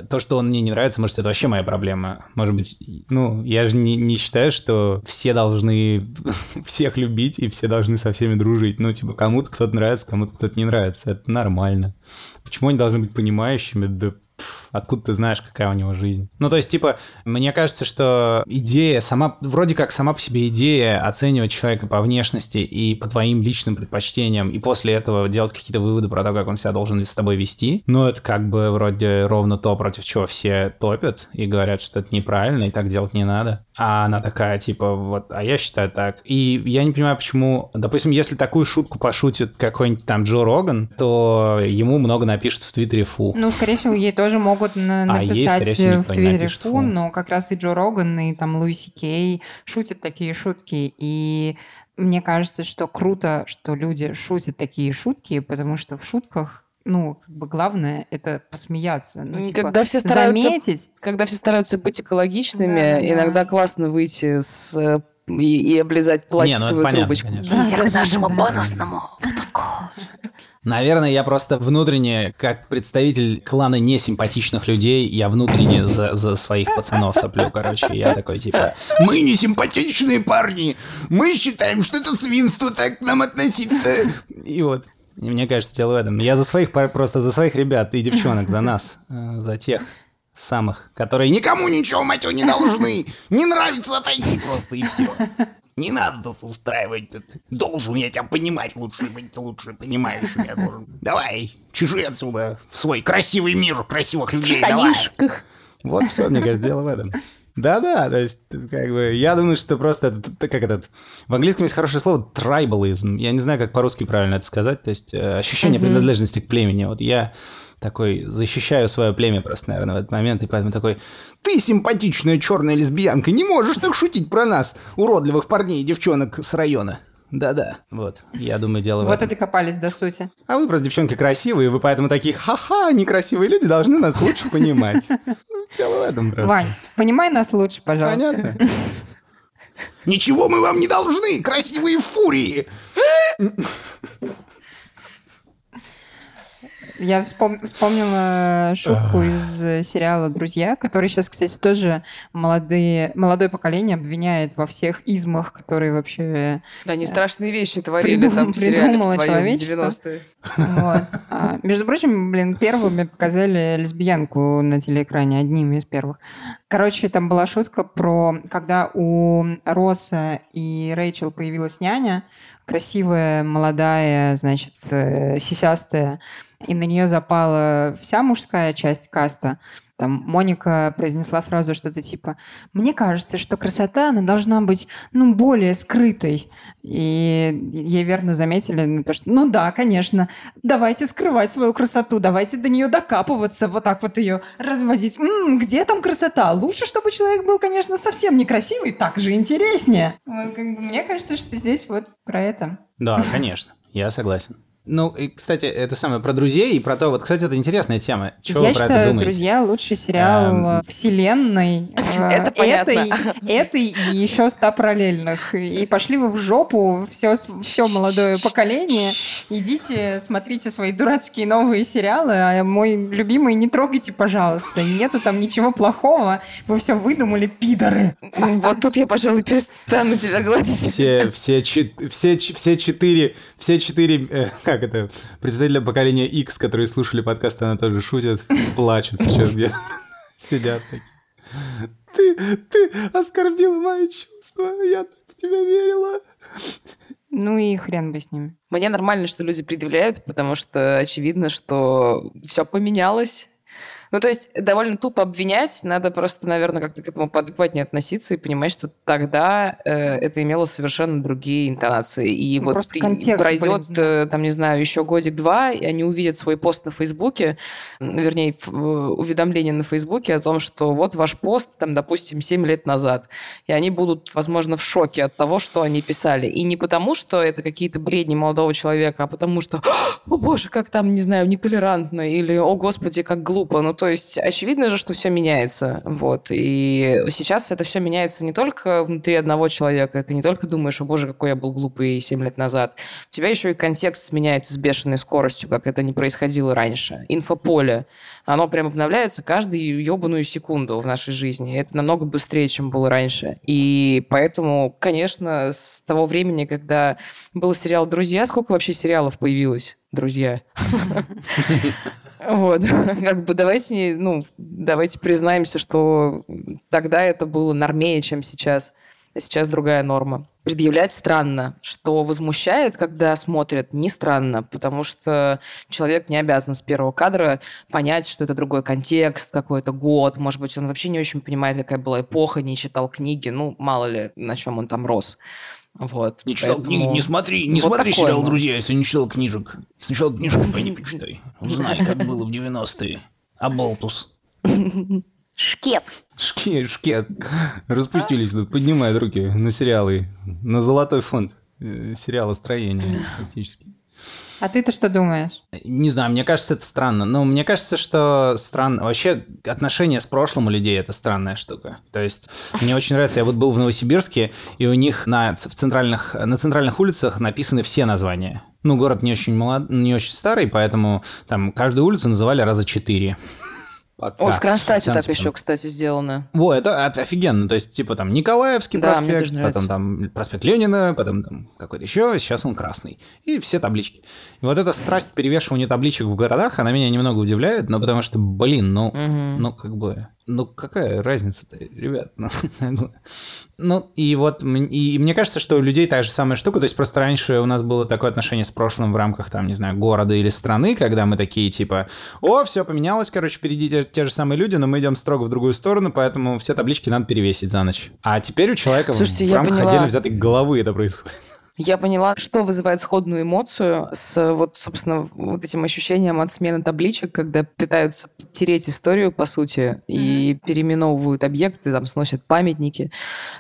то, что он мне не нравится, может, это вообще моя проблема. Может быть, ну, я же не, не считаю, что все должны всех любить и все должны со всеми дружить. Ну, типа, кому-то кто-то нравится, кому-то кто-то не нравится. Это нормально. Почему они должны быть понимающими? Да откуда ты знаешь, какая у него жизнь? Ну, то есть, типа, мне кажется, что идея сама, вроде как сама по себе идея оценивать человека по внешности и по твоим личным предпочтениям, и после этого делать какие-то выводы про то, как он себя должен с тобой вести, ну, это как бы вроде ровно то, против чего все топят и говорят, что это неправильно, и так делать не надо. А она такая, типа, вот, а я считаю так. И я не понимаю, почему, допустим, если такую шутку пошутит какой-нибудь там Джо Роган, то ему много напишут в Твиттере фу. Ну, скорее всего, ей тоже могут на- А ей, написать скорее всего, в никто не Твиттере фу, но как раз и Джо Роган, и там Луиси Кей шутят такие шутки, и мне кажется, что круто, что люди шутят такие шутки, потому что в шутках ну, как бы главное это посмеяться. Ну, типа, Когда все стараются заметить. Когда все стараются быть экологичными, Да, да. иногда классно выйти с э, и, и облизать пластиковую понятно, трубочку. конечно. Да, да, да, да. бонусному выпуску. Наверное, я просто внутренне, как представитель клана несимпатичных людей, я внутренне за, за своих пацанов топлю, короче. Я такой, типа, мы не симпатичные парни, мы считаем, что это свинство так к нам относиться. И вот, и мне кажется, дело в этом. Я за своих, просто за своих ребят и девчонок, за нас, э, за тех самых, которые никому ничего, мать его, не должны. Не нравится, отойди просто, и все. Не надо тут устраивать. Должен я тебя понимать лучше, быть лучше понимаешь я должен. Давай, чеши отсюда в свой красивый мир красивых людей, давай. Вот все, мне кажется, дело в этом. Да-да, то есть, как бы, я думаю, что просто, это, как этот, в английском есть хорошее слово трайбализм. Я не знаю, как по-русски правильно это сказать, то есть э, ощущение принадлежности к племени. Вот я такой защищаю свое племя просто, наверное, в этот момент, и поэтому такой, ты симпатичная черная лесбиянка, не можешь так шутить про нас, уродливых парней и девчонок с района. Да-да, вот, я думаю, дело в Вот этом. и докопались до сути. А вы просто девчонки красивые, вы поэтому такие, ха-ха, некрасивые люди должны нас лучше понимать. Ну, Дело в этом просто. Вань, понимай нас лучше, пожалуйста. Понятно? Ничего мы вам не должны, красивые фурии! Я вспом- вспомнила шутку из э, сериала «Друзья», который сейчас, кстати, тоже молодые, молодое поколение обвиняет во всех измах, которые вообще... Да, они страшные вещи творили Придум- там в сериале в своем человечество. 90-е. Вот. А, между прочим, блин, первыми показали лесбиянку на телеэкране, одними из первых. Короче, там была шутка про, когда у Росса и Рэйчел появилась няня, красивая, молодая, значит, э, сисястая, и на нее запала вся мужская часть каста. Там Моника произнесла фразу что-то типа «Мне кажется, что красота, она должна быть, ну, более скрытой». И ей верно заметили на то, что «Ну да, конечно, давайте скрывать свою красоту, давайте до нее докапываться, вот так вот ее разводить. М, где там красота? Лучше, чтобы человек был, конечно, совсем некрасивый, так же интереснее». Мне кажется, что здесь вот про это. Да, конечно, я согласен. Ну, и, кстати, это самое про друзей и про то, вот, кстати, это интересная тема. Чего Я вы про это считаю, думаете? «Друзья» лучший сериал Эм. вселенной. э, Это понятно. Этой, этой и еще ста параллельных. И пошли вы в жопу, все, все молодое поколение. Идите, смотрите свои дурацкие новые сериалы, а мой любимый не трогайте, пожалуйста. Нету там ничего плохого. Вы все выдумали, пидоры. Вот тут я, пожалуй, перестану тебя гладить. Все, все, все, все четыре, все четыре, э, как это, представители поколения X, которые слушали подкаст, она тоже шутят, плачут сейчас где сидят такие. Ты, ты оскорбила мои чувства, я так в тебя верила. Ну и хрен бы с ними. Мне нормально, что люди предъявляют, потому что очевидно, что все поменялось. Ну, то есть довольно тупо обвинять, надо просто, наверное, как-то к этому поадекватнее относиться и понимать, что тогда э, это имело совершенно другие интонации. И Ну, вот и пройдет, э, там, не знаю, еще годик-два, и они увидят свой пост на Фейсбуке, вернее, ф- э, уведомление на Фейсбуке о том, что вот ваш пост, там, допустим, 7 лет назад. И они будут, возможно, в шоке от того, что они писали. И не потому, что это какие-то бредни молодого человека, а потому что, о боже, как там, не знаю, нетолерантно, или, о господи, как глупо. Ну, то то есть очевидно же, что все меняется. Вот. И сейчас это все меняется не только внутри одного человека. Ты не только думаешь, о боже, какой я был глупый 7 лет назад. У тебя еще и контекст меняется с бешеной скоростью, как это не происходило раньше. Инфополе. Оно прям обновляется каждую ебаную секунду в нашей жизни. Это намного быстрее, чем было раньше. И поэтому, конечно, с того времени, когда был сериал «Друзья», сколько вообще сериалов появилось? «Друзья». Вот, как бы давайте, ну, давайте признаемся, что тогда это было нормее, чем сейчас. А сейчас другая норма. Предъявлять странно. Что возмущает, когда смотрят, не странно, потому что человек не обязан с первого кадра понять, что это другой контекст, какой-то год. Может быть, он вообще не очень понимает, какая была эпоха, не читал книги. Ну, мало ли, на чем он там рос. Вот. Не читал поэтому... книги, не смотри, не вот смотри сериал ну. «Друзья», если не читал книжек. Сначала книжку пойди почитай. Узнай, как было в 90-е. А болтус. Шкет. Шкет, шкет. Распустились тут, поднимают руки на сериалы. На золотой фонд э, сериала строения фактически. А ты-то что думаешь? Не знаю, мне кажется, это странно. Но мне кажется, что странно... Вообще, отношения с прошлым у людей – это странная штука. То есть, мне очень нравится, я вот был в Новосибирске, и у них на, в центральных, на центральных улицах написаны все названия. Ну, город не очень, молод... не очень старый, поэтому там каждую улицу называли раза четыре. Пока. Ой, в Кронштадте так Санкт-Петербург. еще, кстати, сделано. Во, это офигенно. То есть, типа, там Николаевский Да, проспект, потом там проспект Ленина, потом там какой-то еще, сейчас он красный. И все таблички. И вот эта страсть перевешивания табличек в городах, она меня немного удивляет, но потому что, блин, ну, ну как бы, ну какая разница-то, ребят? Ну, бы. Ну, и вот, и мне кажется, что у людей та же самая штука, то есть просто раньше у нас было такое отношение с прошлым в рамках, там, не знаю, города или страны, когда мы такие, типа, о, все поменялось, короче, впереди те, те же самые люди, но мы идем строго в другую сторону, поэтому все таблички надо перевесить за ночь. А теперь у человека Слушайте, в, рамках поняла. отдельно взятой головы это происходит. Я поняла, что вызывает сходную эмоцию с вот, собственно, вот этим ощущением от смены табличек, когда пытаются подтереть историю, по сути, и переименовывают объекты, там, сносят памятники.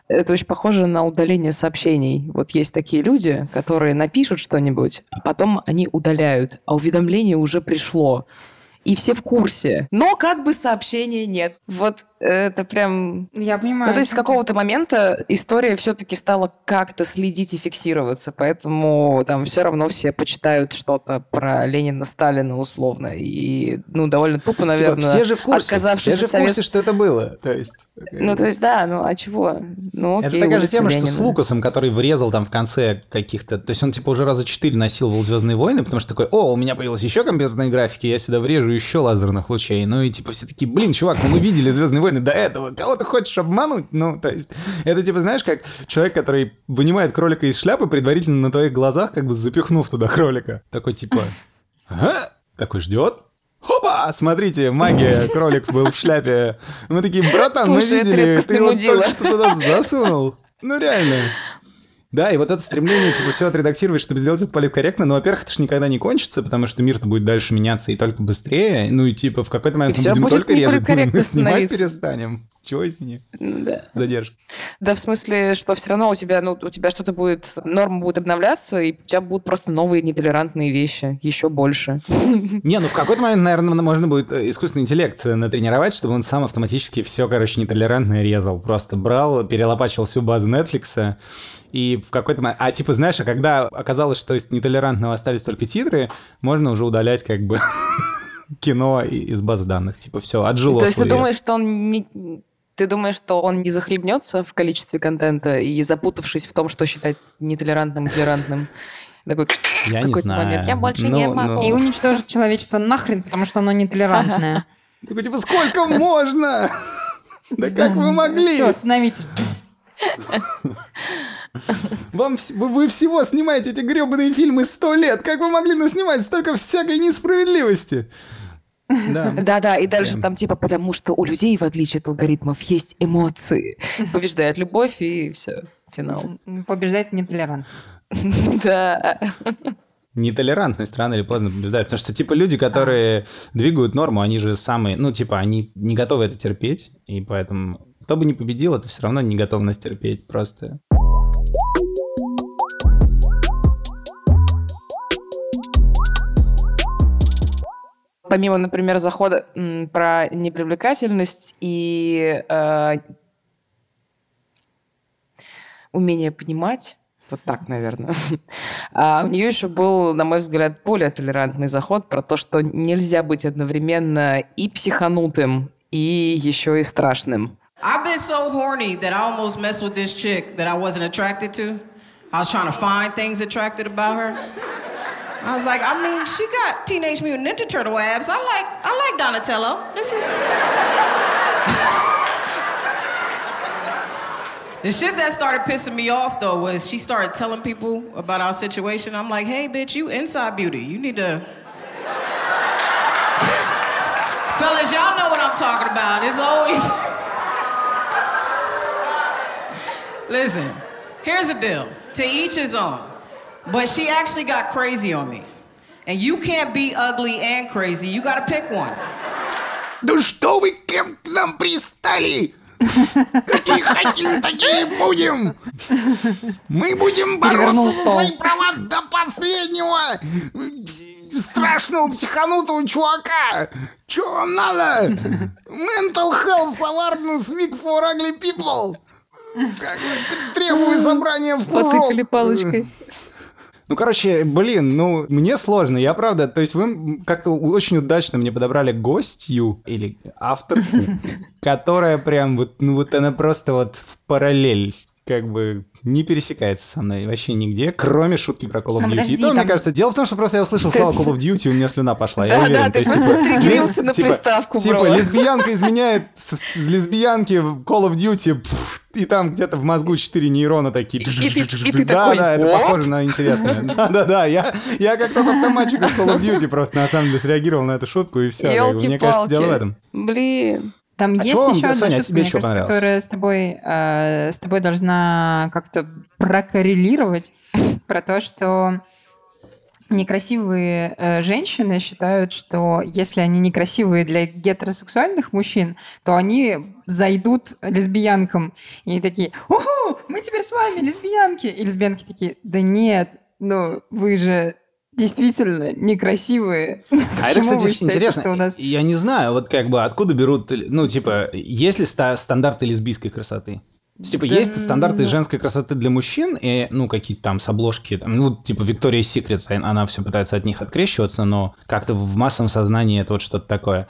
Это очень похоже на удаление сообщений. Вот есть такие люди, которые напишут что-нибудь, а потом они удаляют, а уведомление уже пришло. И все в курсе. Но как бы сообщения нет. Вот это прям Я понимаю. ну, то есть с какого-то момента история все-таки стала как-то следить и фиксироваться, поэтому там все равно все почитают что-то про Ленина, Сталина условно. И, ну, довольно тупо, наверное, Типа, все же в курсе, отказавшись все же от в курсе, совет- что это было. То есть, Ну, то есть, да, ну, а чего? Ну, окей, это такая же тема, что с Ленина. Лукасом, который врезал там в конце каких-то... То есть он типа уже раза четыре насиловал «Звездные войны», потому что такой, о, у меня появилась еще компьютерная графика, я сюда врежу еще лазерных лучей. Ну и типа все такие, блин, чувак, ну мы видели «Звездные войны» до этого, кого ты хочешь обмануть? Ну, то есть это типа, знаешь, как человек, который вынимает кролика из шляпы, предварительно на твоих глазах как бы запихнув туда кролика. Такой типа, ага, такой ждет, Опа! Смотрите, магия, кролик был в шляпе. Мы такие, братан, мы Слушай, это видели, ты вот мудила. только что туда засунул. Ну реально. Да, и вот это стремление, типа, все отредактировать, чтобы сделать это политкорректно, ну, во-первых, это же никогда не кончится, потому что мир-то будет дальше меняться и только быстрее. Ну, и, типа, в какой-то момент И мы будем будет только резать, мы снимать перестанем. Чего, извини? Да. Задержка. Да, в смысле, что все равно у тебя, ну, у тебя что-то будет, норма будет обновляться, и у тебя будут просто новые нетолерантные вещи, еще больше. Не, ну в какой-то момент, наверное, можно будет э, искусственный интеллект натренировать, чтобы он сам автоматически все, короче, нетолерантное резал. Просто брал, перелопачивал всю базу Netflix, и в какой-то момент... А типа, знаешь, а когда оказалось, что из нетолерантного остались только титры, можно уже удалять как бы кино из базы данных. Типа, все, отжило То есть ты думаешь, что он не... Ты думаешь, что он не захлебнется в количестве контента и запутавшись в том, что считать нетолерантным и толерантным, такой Я не знаю. момент, я больше Ну, не ну. могу. И уничтожить человечество нахрен, потому что оно нетолерантное. Такой, типа, сколько можно? Да как вы могли? Все, остановитесь. Вам вы, вы всего снимаете эти гребаные фильмы сто лет. Как вы могли наснимать столько всякой несправедливости? Да. Да-да, и дальше Прям. там типа, потому что у людей, в отличие от алгоритмов, есть эмоции. Побеждает любовь, и все, финал. Побеждает нетолерантность. Да. Нетолерантность рано или поздно побеждает. Потому что, типа, люди, которые двигают норму, они же самые, ну, типа, они не готовы это терпеть, и поэтому кто бы ни победил, это все равно не готовность терпеть просто. помимо, например, захода про непривлекательность и э, умение понимать, вот так, наверное. А у нее еще был, на мой взгляд, более толерантный заход про то, что нельзя быть одновременно и психанутым, и еще и страшным. I've been so horny that I almost messed with this chick that I wasn't attracted to. I was trying to find things attracted about her. I was like, I mean, she got Teenage Mutant Ninja Turtle abs. I like, I like Donatello. This is. the shit that started pissing me off though was she started telling people about our situation. I'm like, hey, bitch, you inside beauty. You need to. Fellas, y'all know what I'm talking about. It's always. Listen, here's the deal. To each his own. But she actually got crazy on me. And you can't be ugly and crazy. You gotta pick one. Да что вы кем к нам пристали? Какие хотим, такие будем. Мы будем Перевернул бороться за стол. свои права до последнего. Страшного психанутого чувака. Чё вам надо? Mental health awareness week for ugly people. Требую собрания в кружок. Потыкали палочкой. Ну, короче, блин, ну, мне сложно, я правда, то есть вы как-то очень удачно мне подобрали гостью или авторку, которая прям вот, ну, вот она просто вот в параллель как бы не пересекается со мной вообще нигде, кроме шутки про Call of Ну, Duty. подожди, И то, мне там- кажется, дело в том, что просто я услышал слово Call of Duty, у меня слюна пошла, я Да, уверен. да, ты просто типа, стригерился на типа- приставку, Типа, бро. лесбиянка изменяет лесбиянке в Call of Duty, и там где-то в мозгу 4 нейрона такие. И ты- и ты да, такой, да, это похоже на интересное. Да, да, да, я, я как тот автоматчик из Call of Duty просто на самом деле среагировал на эту шутку, и все. Мне кажется, дело в этом. Блин. Там А есть вам, еще одна Соня, шутка, тебе мне кажется, которая с тобой, э, с тобой должна как-то прокоррелировать про то, что некрасивые э, женщины считают, что если они некрасивые для гетеросексуальных мужчин, то они зайдут лесбиянкам. И они такие, уху, мы теперь с вами лесбиянки. И лесбиянки такие, да нет, ну вы же действительно некрасивые. А это, кстати, считаете, интересно. у нас Я не знаю, вот как бы откуда берут, ну, типа, есть ли ста- стандарты лесбийской красоты? Типа, Да, есть стандарты ну- женской красоты для мужчин, и, ну, какие-то там с обложки, там, ну, типа, Виктория Секрет, она все пытается от них открещиваться, но как-то в массовом сознании это вот что-то такое.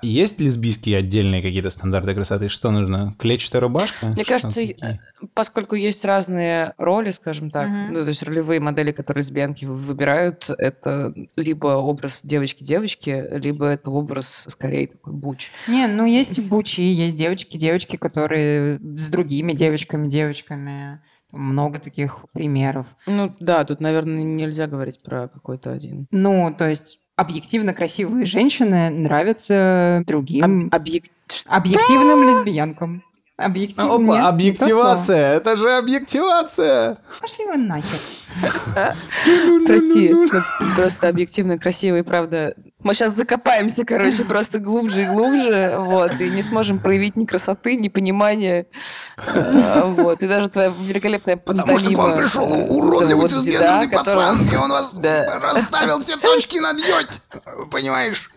Есть лесбийские отдельные какие-то стандарты красоты? Что нужно? Клетчатая рубашка? Мне Что кажется, такие? поскольку есть разные роли, скажем так, Мгм. ну, то есть ролевые модели, которые лесбиянки выбирают, это либо образ девочки-девочки, либо это образ скорее такой буч. Не, ну есть бучи, есть девочки, девочки, которые с другими девочками, девочками. Много таких примеров. Ну да, тут, наверное, нельзя говорить про какой-то один. Ну, то есть объективно красивые женщины нравятся другим Об- объект- объективным лесбиянкам. Объективно. Опа, нет, объективация! Это же объективация! Пошли вы нахер. Прости, просто объективно красивый, правда. Мы сейчас закопаемся, короче, просто глубже и глубже, вот, и не сможем проявить ни красоты, ни понимания, э, вот, и даже твоя великолепная Потому что к вам пантомима пришел уродливый деда, которого- пацан, и он вас Да. расставил все точки над «ёть». Понимаешь?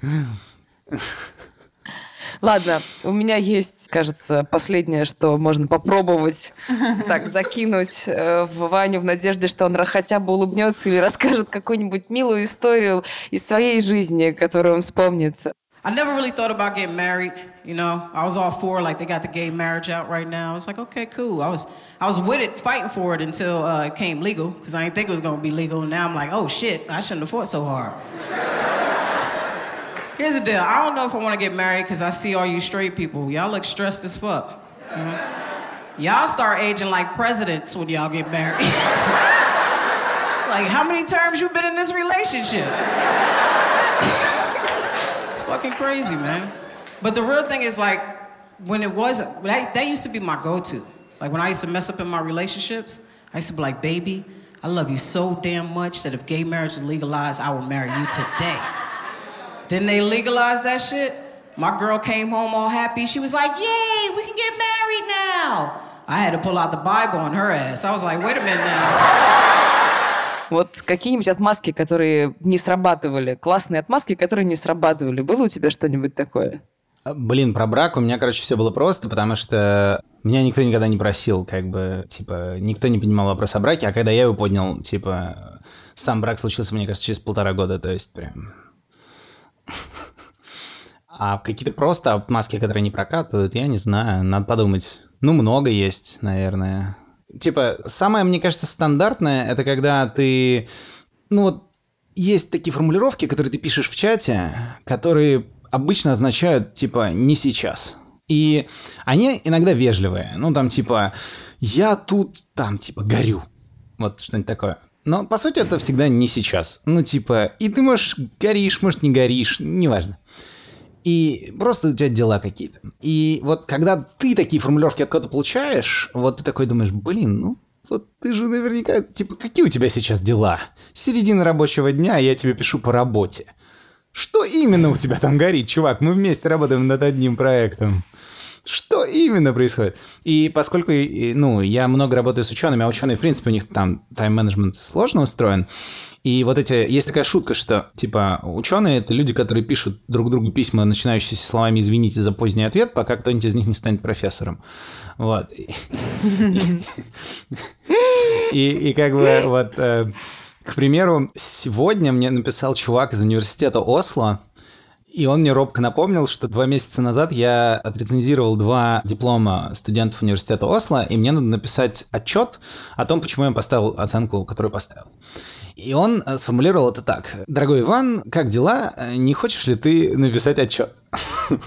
Ладно, у меня есть, кажется, последнее, что можно попробовать так закинуть э, в Ваню в надежде, что он хотя бы улыбнется или расскажет какую-нибудь милую историю из своей жизни, которую он вспомнит. I never really thought about getting married. You know, I was all for like they got the gay marriage out right now. I was like, okay, cool. I was I was with it, fighting for it until uh, it came legal because I didn't think it was gonna be legal. And now I'm like, oh shit, I shouldn't have fought so hard. Here's the deal. I don't know if I want to get married because I see all you straight people. Y'all look stressed as fuck. you know? Y'all start aging like presidents when y'all get married. like, how many terms you been in this relationship? It's fucking crazy, man. But the real thing is like, when it wasn't, that, that used to be my go-to. Like when I used to mess up in my relationships, I used to be like, baby, I love you so damn much that if gay marriage is legalized, I will marry you today. Didn't they legalize that shit? My girl came home all happy. She was like, yay, we can get married now. I had to pull out the Bible on her ass. I was like, wait a minute now. Вот какие-нибудь отмазки, которые не срабатывали, классные отмазки, которые не срабатывали. Было у тебя что-нибудь такое? Блин, про брак у меня, короче, все было просто, потому что меня никто никогда не просил, как бы, типа, никто не понимал вопрос о браке, а когда я его поднял, типа, сам брак случился, мне кажется, через полтора года, то есть прям... А какие-то просто отмазки, которые не прокатывают, я не знаю, надо подумать. Ну, много есть, наверное. Типа, самое, мне кажется, стандартное, это когда ты... Ну, вот есть такие формулировки, которые ты пишешь в чате, которые обычно означают, типа, не сейчас. И они иногда вежливые. Ну, там, типа, я тут, там, типа, горю. Вот что-нибудь такое. Но, по сути, это всегда не сейчас. Ну, типа, и ты, можешь, горишь, может, не горишь, неважно. И просто у тебя дела какие-то. И вот когда ты такие формулировки от кого-то получаешь, вот ты такой думаешь, блин, ну, вот ты же наверняка, типа, какие у тебя сейчас дела? Середина рабочего дня, я тебе пишу по работе. Что именно у тебя там горит, чувак? Мы вместе работаем над одним проектом. Что именно происходит? И поскольку, ну, я много работаю с учеными, а ученые, в принципе, у них там тайм-менеджмент сложно устроен, и вот эти... Есть такая шутка, что, типа, ученые — это люди, которые пишут друг другу письма, начинающиеся словами «извините за поздний ответ», пока кто-нибудь из них не станет профессором. Вот. И, как бы вот... Э, к примеру, сегодня мне написал чувак из университета Осло, и он мне робко напомнил, что два месяца назад я отрецензировал два диплома студентов университета Осло, и мне надо написать отчет о том, почему я поставил оценку, которую поставил. И он э, сформулировал это так. Дорогой Иван, как дела? Не хочешь ли ты написать отчет?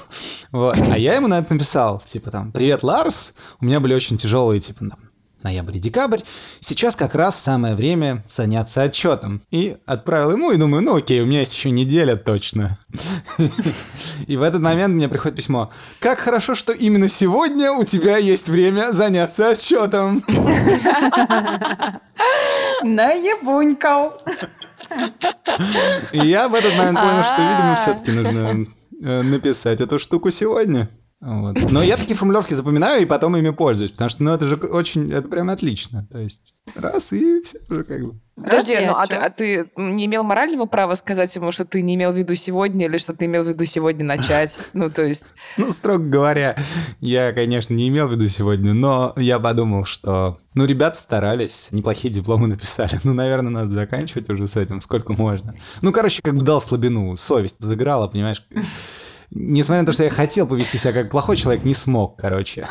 Вот. А я ему на это написал, типа там, привет, Ларс, у меня были очень тяжелые, типа, там, ноябрь и декабрь, сейчас как раз самое время заняться отчетом. И отправил ему, и думаю, ну окей, у меня есть еще неделя точно. И в этот момент мне приходит письмо. Как хорошо, что именно сегодня у тебя есть время заняться отчетом. Наебунькал. И я в этот момент понял, что, видимо, все-таки нужно э, написать эту штуку сегодня. Вот. Но я такие формулировки запоминаю и потом ими пользуюсь, потому что, ну, это же очень, это прям отлично. То есть раз и все уже как бы. Подожди, ну, а ты, а ты не имел морального права сказать ему, что ты не имел в виду сегодня, или что ты имел в виду сегодня начать? Ну, то есть... Ну, строго говоря, я, конечно, не имел в виду сегодня, но я подумал, что, ну, ребята старались, неплохие дипломы написали. Ну, наверное, надо заканчивать уже с этим, сколько можно. Ну, короче, как бы дал слабину, совесть заграла, понимаешь? Несмотря на то, что я хотел повести себя как плохой человек, не смог, короче.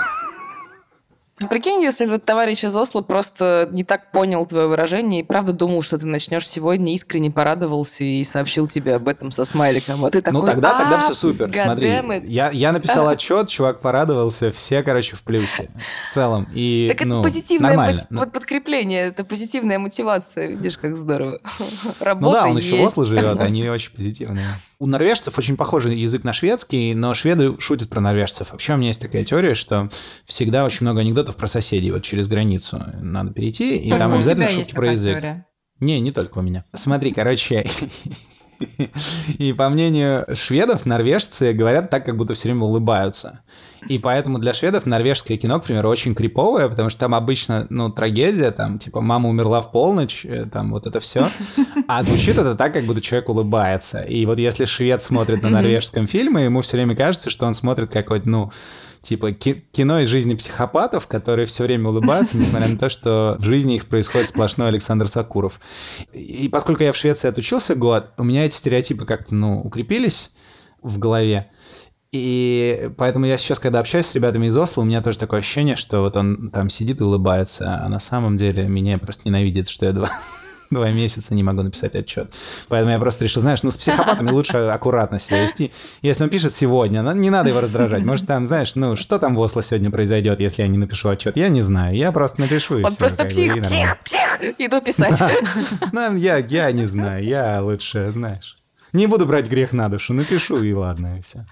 Прикинь, если этот товарищ из Осло просто не так понял твое выражение и правда думал, что ты начнешь сегодня, искренне порадовался и сообщил тебе об этом со смайликом. А ты такой, ну тогда, тогда все «А, супер. Смотри, я, я написал отчет, чувак порадовался, все, короче, в плюсе в целом. И, так ну, это позитивное нормально. под, подкрепление, это позитивная мотивация. Видишь, как здорово. Работа ну да, он есть. еще в Осло живет, они очень позитивные. У норвежцев очень похожий язык на шведский, но шведы шутят про норвежцев. Вообще у меня есть такая теория, что всегда очень много анекдотов про соседей. Вот через границу надо перейти, и Только там обязательно шутки про язык. теория. Не, не только у меня. Смотри, короче, и по мнению шведов, норвежцы говорят так, как будто все время улыбаются. И поэтому для шведов норвежское кино, к примеру, очень криповое, потому что там обычно, ну, трагедия, там, типа, мама умерла в полночь, э, там, вот это все. А звучит это так, как будто человек улыбается. И вот если швед смотрит на норвежском фильме, ему все время кажется, что он смотрит какой-то, ну, типа кино из жизни психопатов, которые все время улыбаются, несмотря на то, что в жизни их происходит сплошной Александр Сакуров. И поскольку я в Швеции отучился год, у меня эти стереотипы как-то, ну, укрепились в голове. И поэтому я сейчас, когда общаюсь с ребятами из Осло, у меня тоже такое ощущение, что вот он там сидит и улыбается, а на самом деле меня просто ненавидит, что я два, два месяца не могу написать отчет. Поэтому я просто решил, знаешь, ну с психопатами лучше аккуратно себя вести. Если он пишет сегодня, ну, не надо его раздражать. Может там, знаешь, ну что там в Осло сегодня произойдет, если я не напишу отчет? Я не знаю, я просто напишу. Он просто псих, псих, псих, иду писать. Ну, я, я не знаю, я лучше, знаешь. Не буду брать грех на душу, напишу, и ладно, и все.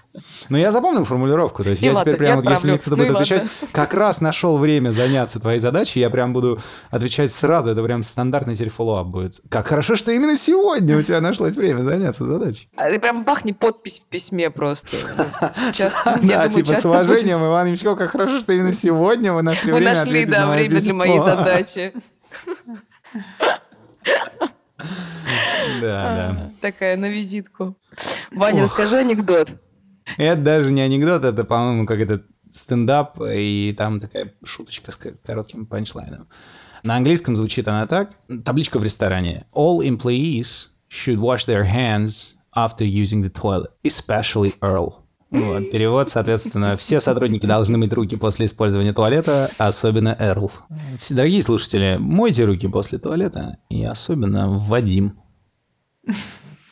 Но я запомнил формулировку, то есть И я ладно, теперь прям, я вот, если мне кто-то будет Ну и отвечать, ладно. как раз нашел время заняться твоей задачей, я прям буду отвечать сразу, это прям стандартный теперь follow-up будет. Как хорошо, что именно сегодня у тебя нашлось время заняться задачей. А ты прям бахни подпись в письме просто. Часто, я Да, думаю, типа с часто уважением, Иван Ильичков, как хорошо, что именно сегодня вы нашли Мы время нашли, да, на время для моей задачи. Да, да. Такая на визитку. Ваня, расскажи анекдот. Это даже не анекдот, это, по-моему, как это стендап, и там такая шуточка с ко- коротким панчлайном. На английском звучит она так. Табличка в ресторане. All employees should wash their hands after using the toilet, especially Earl. Вот, перевод, соответственно, все сотрудники должны мыть руки после использования туалета, особенно Эрл. Все, дорогие слушатели, мойте руки после туалета, и особенно Вадим.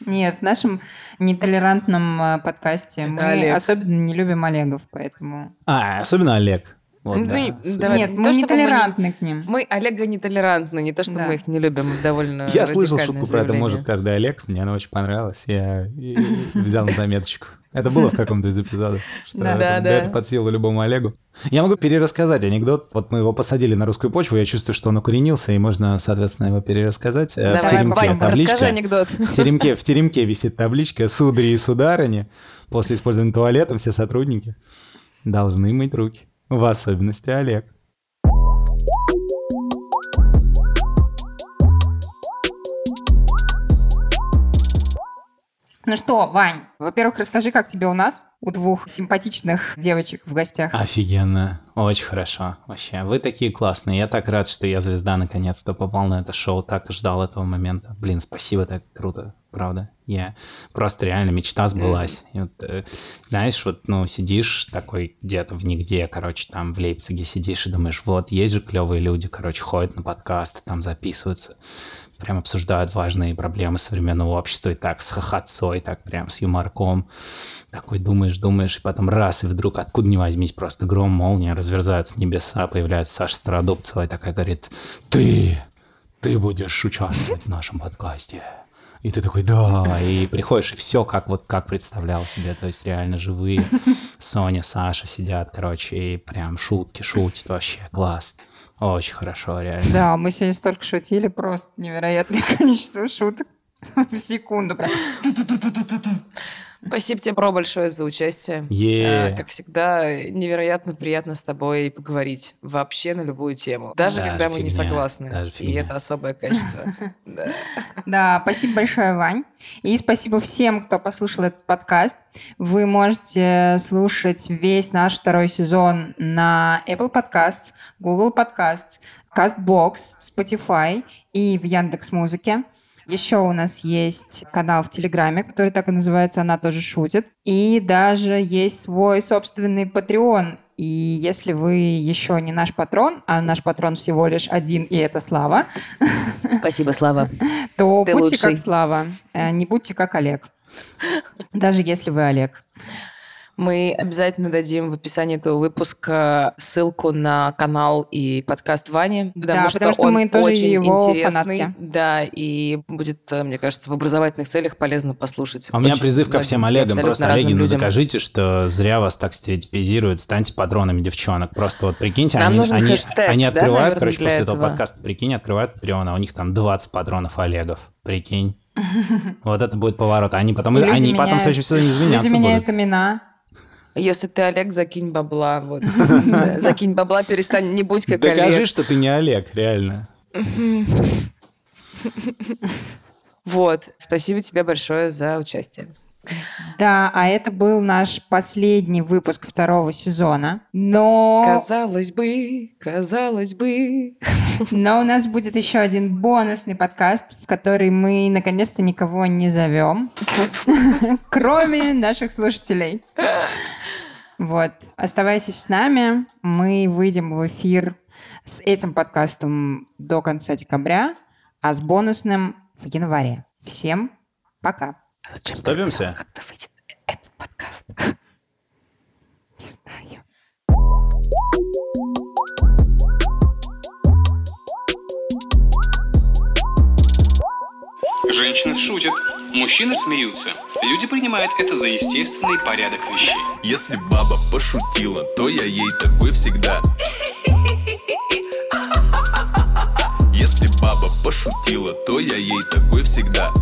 Нет, в нашем нетолерантном э, подкасте Это мы Олег. особенно не любим Олегов, поэтому... А, особенно Олег. Вот, Ну, да. давай, Нет, не мы то, чтобы мы не- нетолерантны к ним. Мы Олега нетолерантны, не то, что Да. мы их не любим, мы довольно Я слышал шутку про это, заявление. может, каждый Олег. Мне она очень понравилась. Я взял на заметочку. Это было в каком-то из эпизодов. Что Да. это, Да, да. это под силу любому Олегу. Я могу перерассказать анекдот. Вот мы его посадили на русскую почву. Я чувствую, что он укоренился, и можно, соответственно, его перерассказать. Э, в Давай, теремке Вань, табличка. расскажи анекдот. В теремке, в теремке висит табличка «Судари и сударыни». После использования туалета все сотрудники должны мыть руки. В особенности Олег. Ну что, Вань, во-первых, расскажи, как тебе у нас, у двух симпатичных девочек в гостях. Офигенно. Очень хорошо. Вообще, вы такие классные. Я так рад, что я звезда наконец-то попал на это шоу. Так ждал этого момента. Блин, спасибо, так круто. Правда. Я просто реально мечта сбылась. И вот, э, знаешь, вот, ну, сидишь такой где-то в нигде, короче, там в Лейпциге сидишь и думаешь, вот, есть же клевые люди, короче, ходят на подкасты, там записываются, прям обсуждают важные проблемы современного общества, и так с хохотцой, так прям с юморком. Такой думаешь, думаешь, и потом раз, и вдруг откуда ни возьмись, просто гром, молния, разверзаются небеса, появляется Саша Стародубцева и такая говорит, ты, ты будешь участвовать в нашем подкасте. И ты такой, да, и приходишь, и все как вот как представлял себе, то есть реально живые Соня, Саша сидят, короче, и прям шутки шутят, вообще класс. Очень хорошо, реально. Да, мы сегодня столько шутили, просто невероятное количество шуток в секунду. Прям. Спасибо тебе, Про, большое за участие. Е. Э, Как всегда, невероятно приятно с тобой поговорить вообще на любую тему. Даже Даже когда мы не согласны. даже И это особое качество. Да. Спасибо большое, Вань. И спасибо всем, кто послушал этот подкаст. Вы можете слушать весь наш второй сезон на Apple Podcasts, Google Podcasts, CastBox, Spotify и в Яндекс Музыке. Еще у нас есть канал в Телеграме, который так и называется «Она тоже шутит». И даже есть свой собственный Patreon. И если вы еще не наш патрон, а наш патрон всего лишь один, и это Слава, Спасибо, Слава. то Ты будьте лучший. как Слава, э, не будьте как Олег. Даже если вы Олег. Мы обязательно дадим в описании этого выпуска ссылку на канал и подкаст Вани, потому, Да, что, потому что он мы тоже очень его интересный. фанатки. Да, и будет, э, мне кажется, в образовательных целях полезно послушать. А у меня призыв ко всем Олегам. Просто, Олеги, ну докажите, что зря вас так стереотипизируют. Станьте патронами девчонок. Просто вот прикиньте, Нам они, нужен они, хэштег, они да, открывают, наверное, короче, для после этого этого? подкаста, прикинь, открывают Patreon, а у них там 20 патронов Олегов. Прикинь. Вот это будет поворот. Они потом, они потом в следующем сезоне изменяться Люди меняют будут. имена. Если ты Олег, закинь бабла. Вот. Закинь бабла, перестань, не будь как Докажи, Олег. что ты не Олег, реально. Вот. Спасибо тебе большое за участие. Да, а это был наш последний выпуск второго сезона. Но, Казалось бы, казалось бы. но у нас будет еще один бонусный подкаст, в который мы наконец-то никого не зовем, кроме наших слушателей. Вот, оставайтесь с нами. Мы выйдем в эфир с этим подкастом до конца декабря, а с бонусным в январе. Всем пока. Зачем сказала, Когда выйдет этот подкаст? Не знаю. Женщины шутят, мужчины смеются. Люди принимают это за естественный порядок вещей. Если баба пошутила, то я ей такой всегда Если баба пошутила, то я ей такой всегда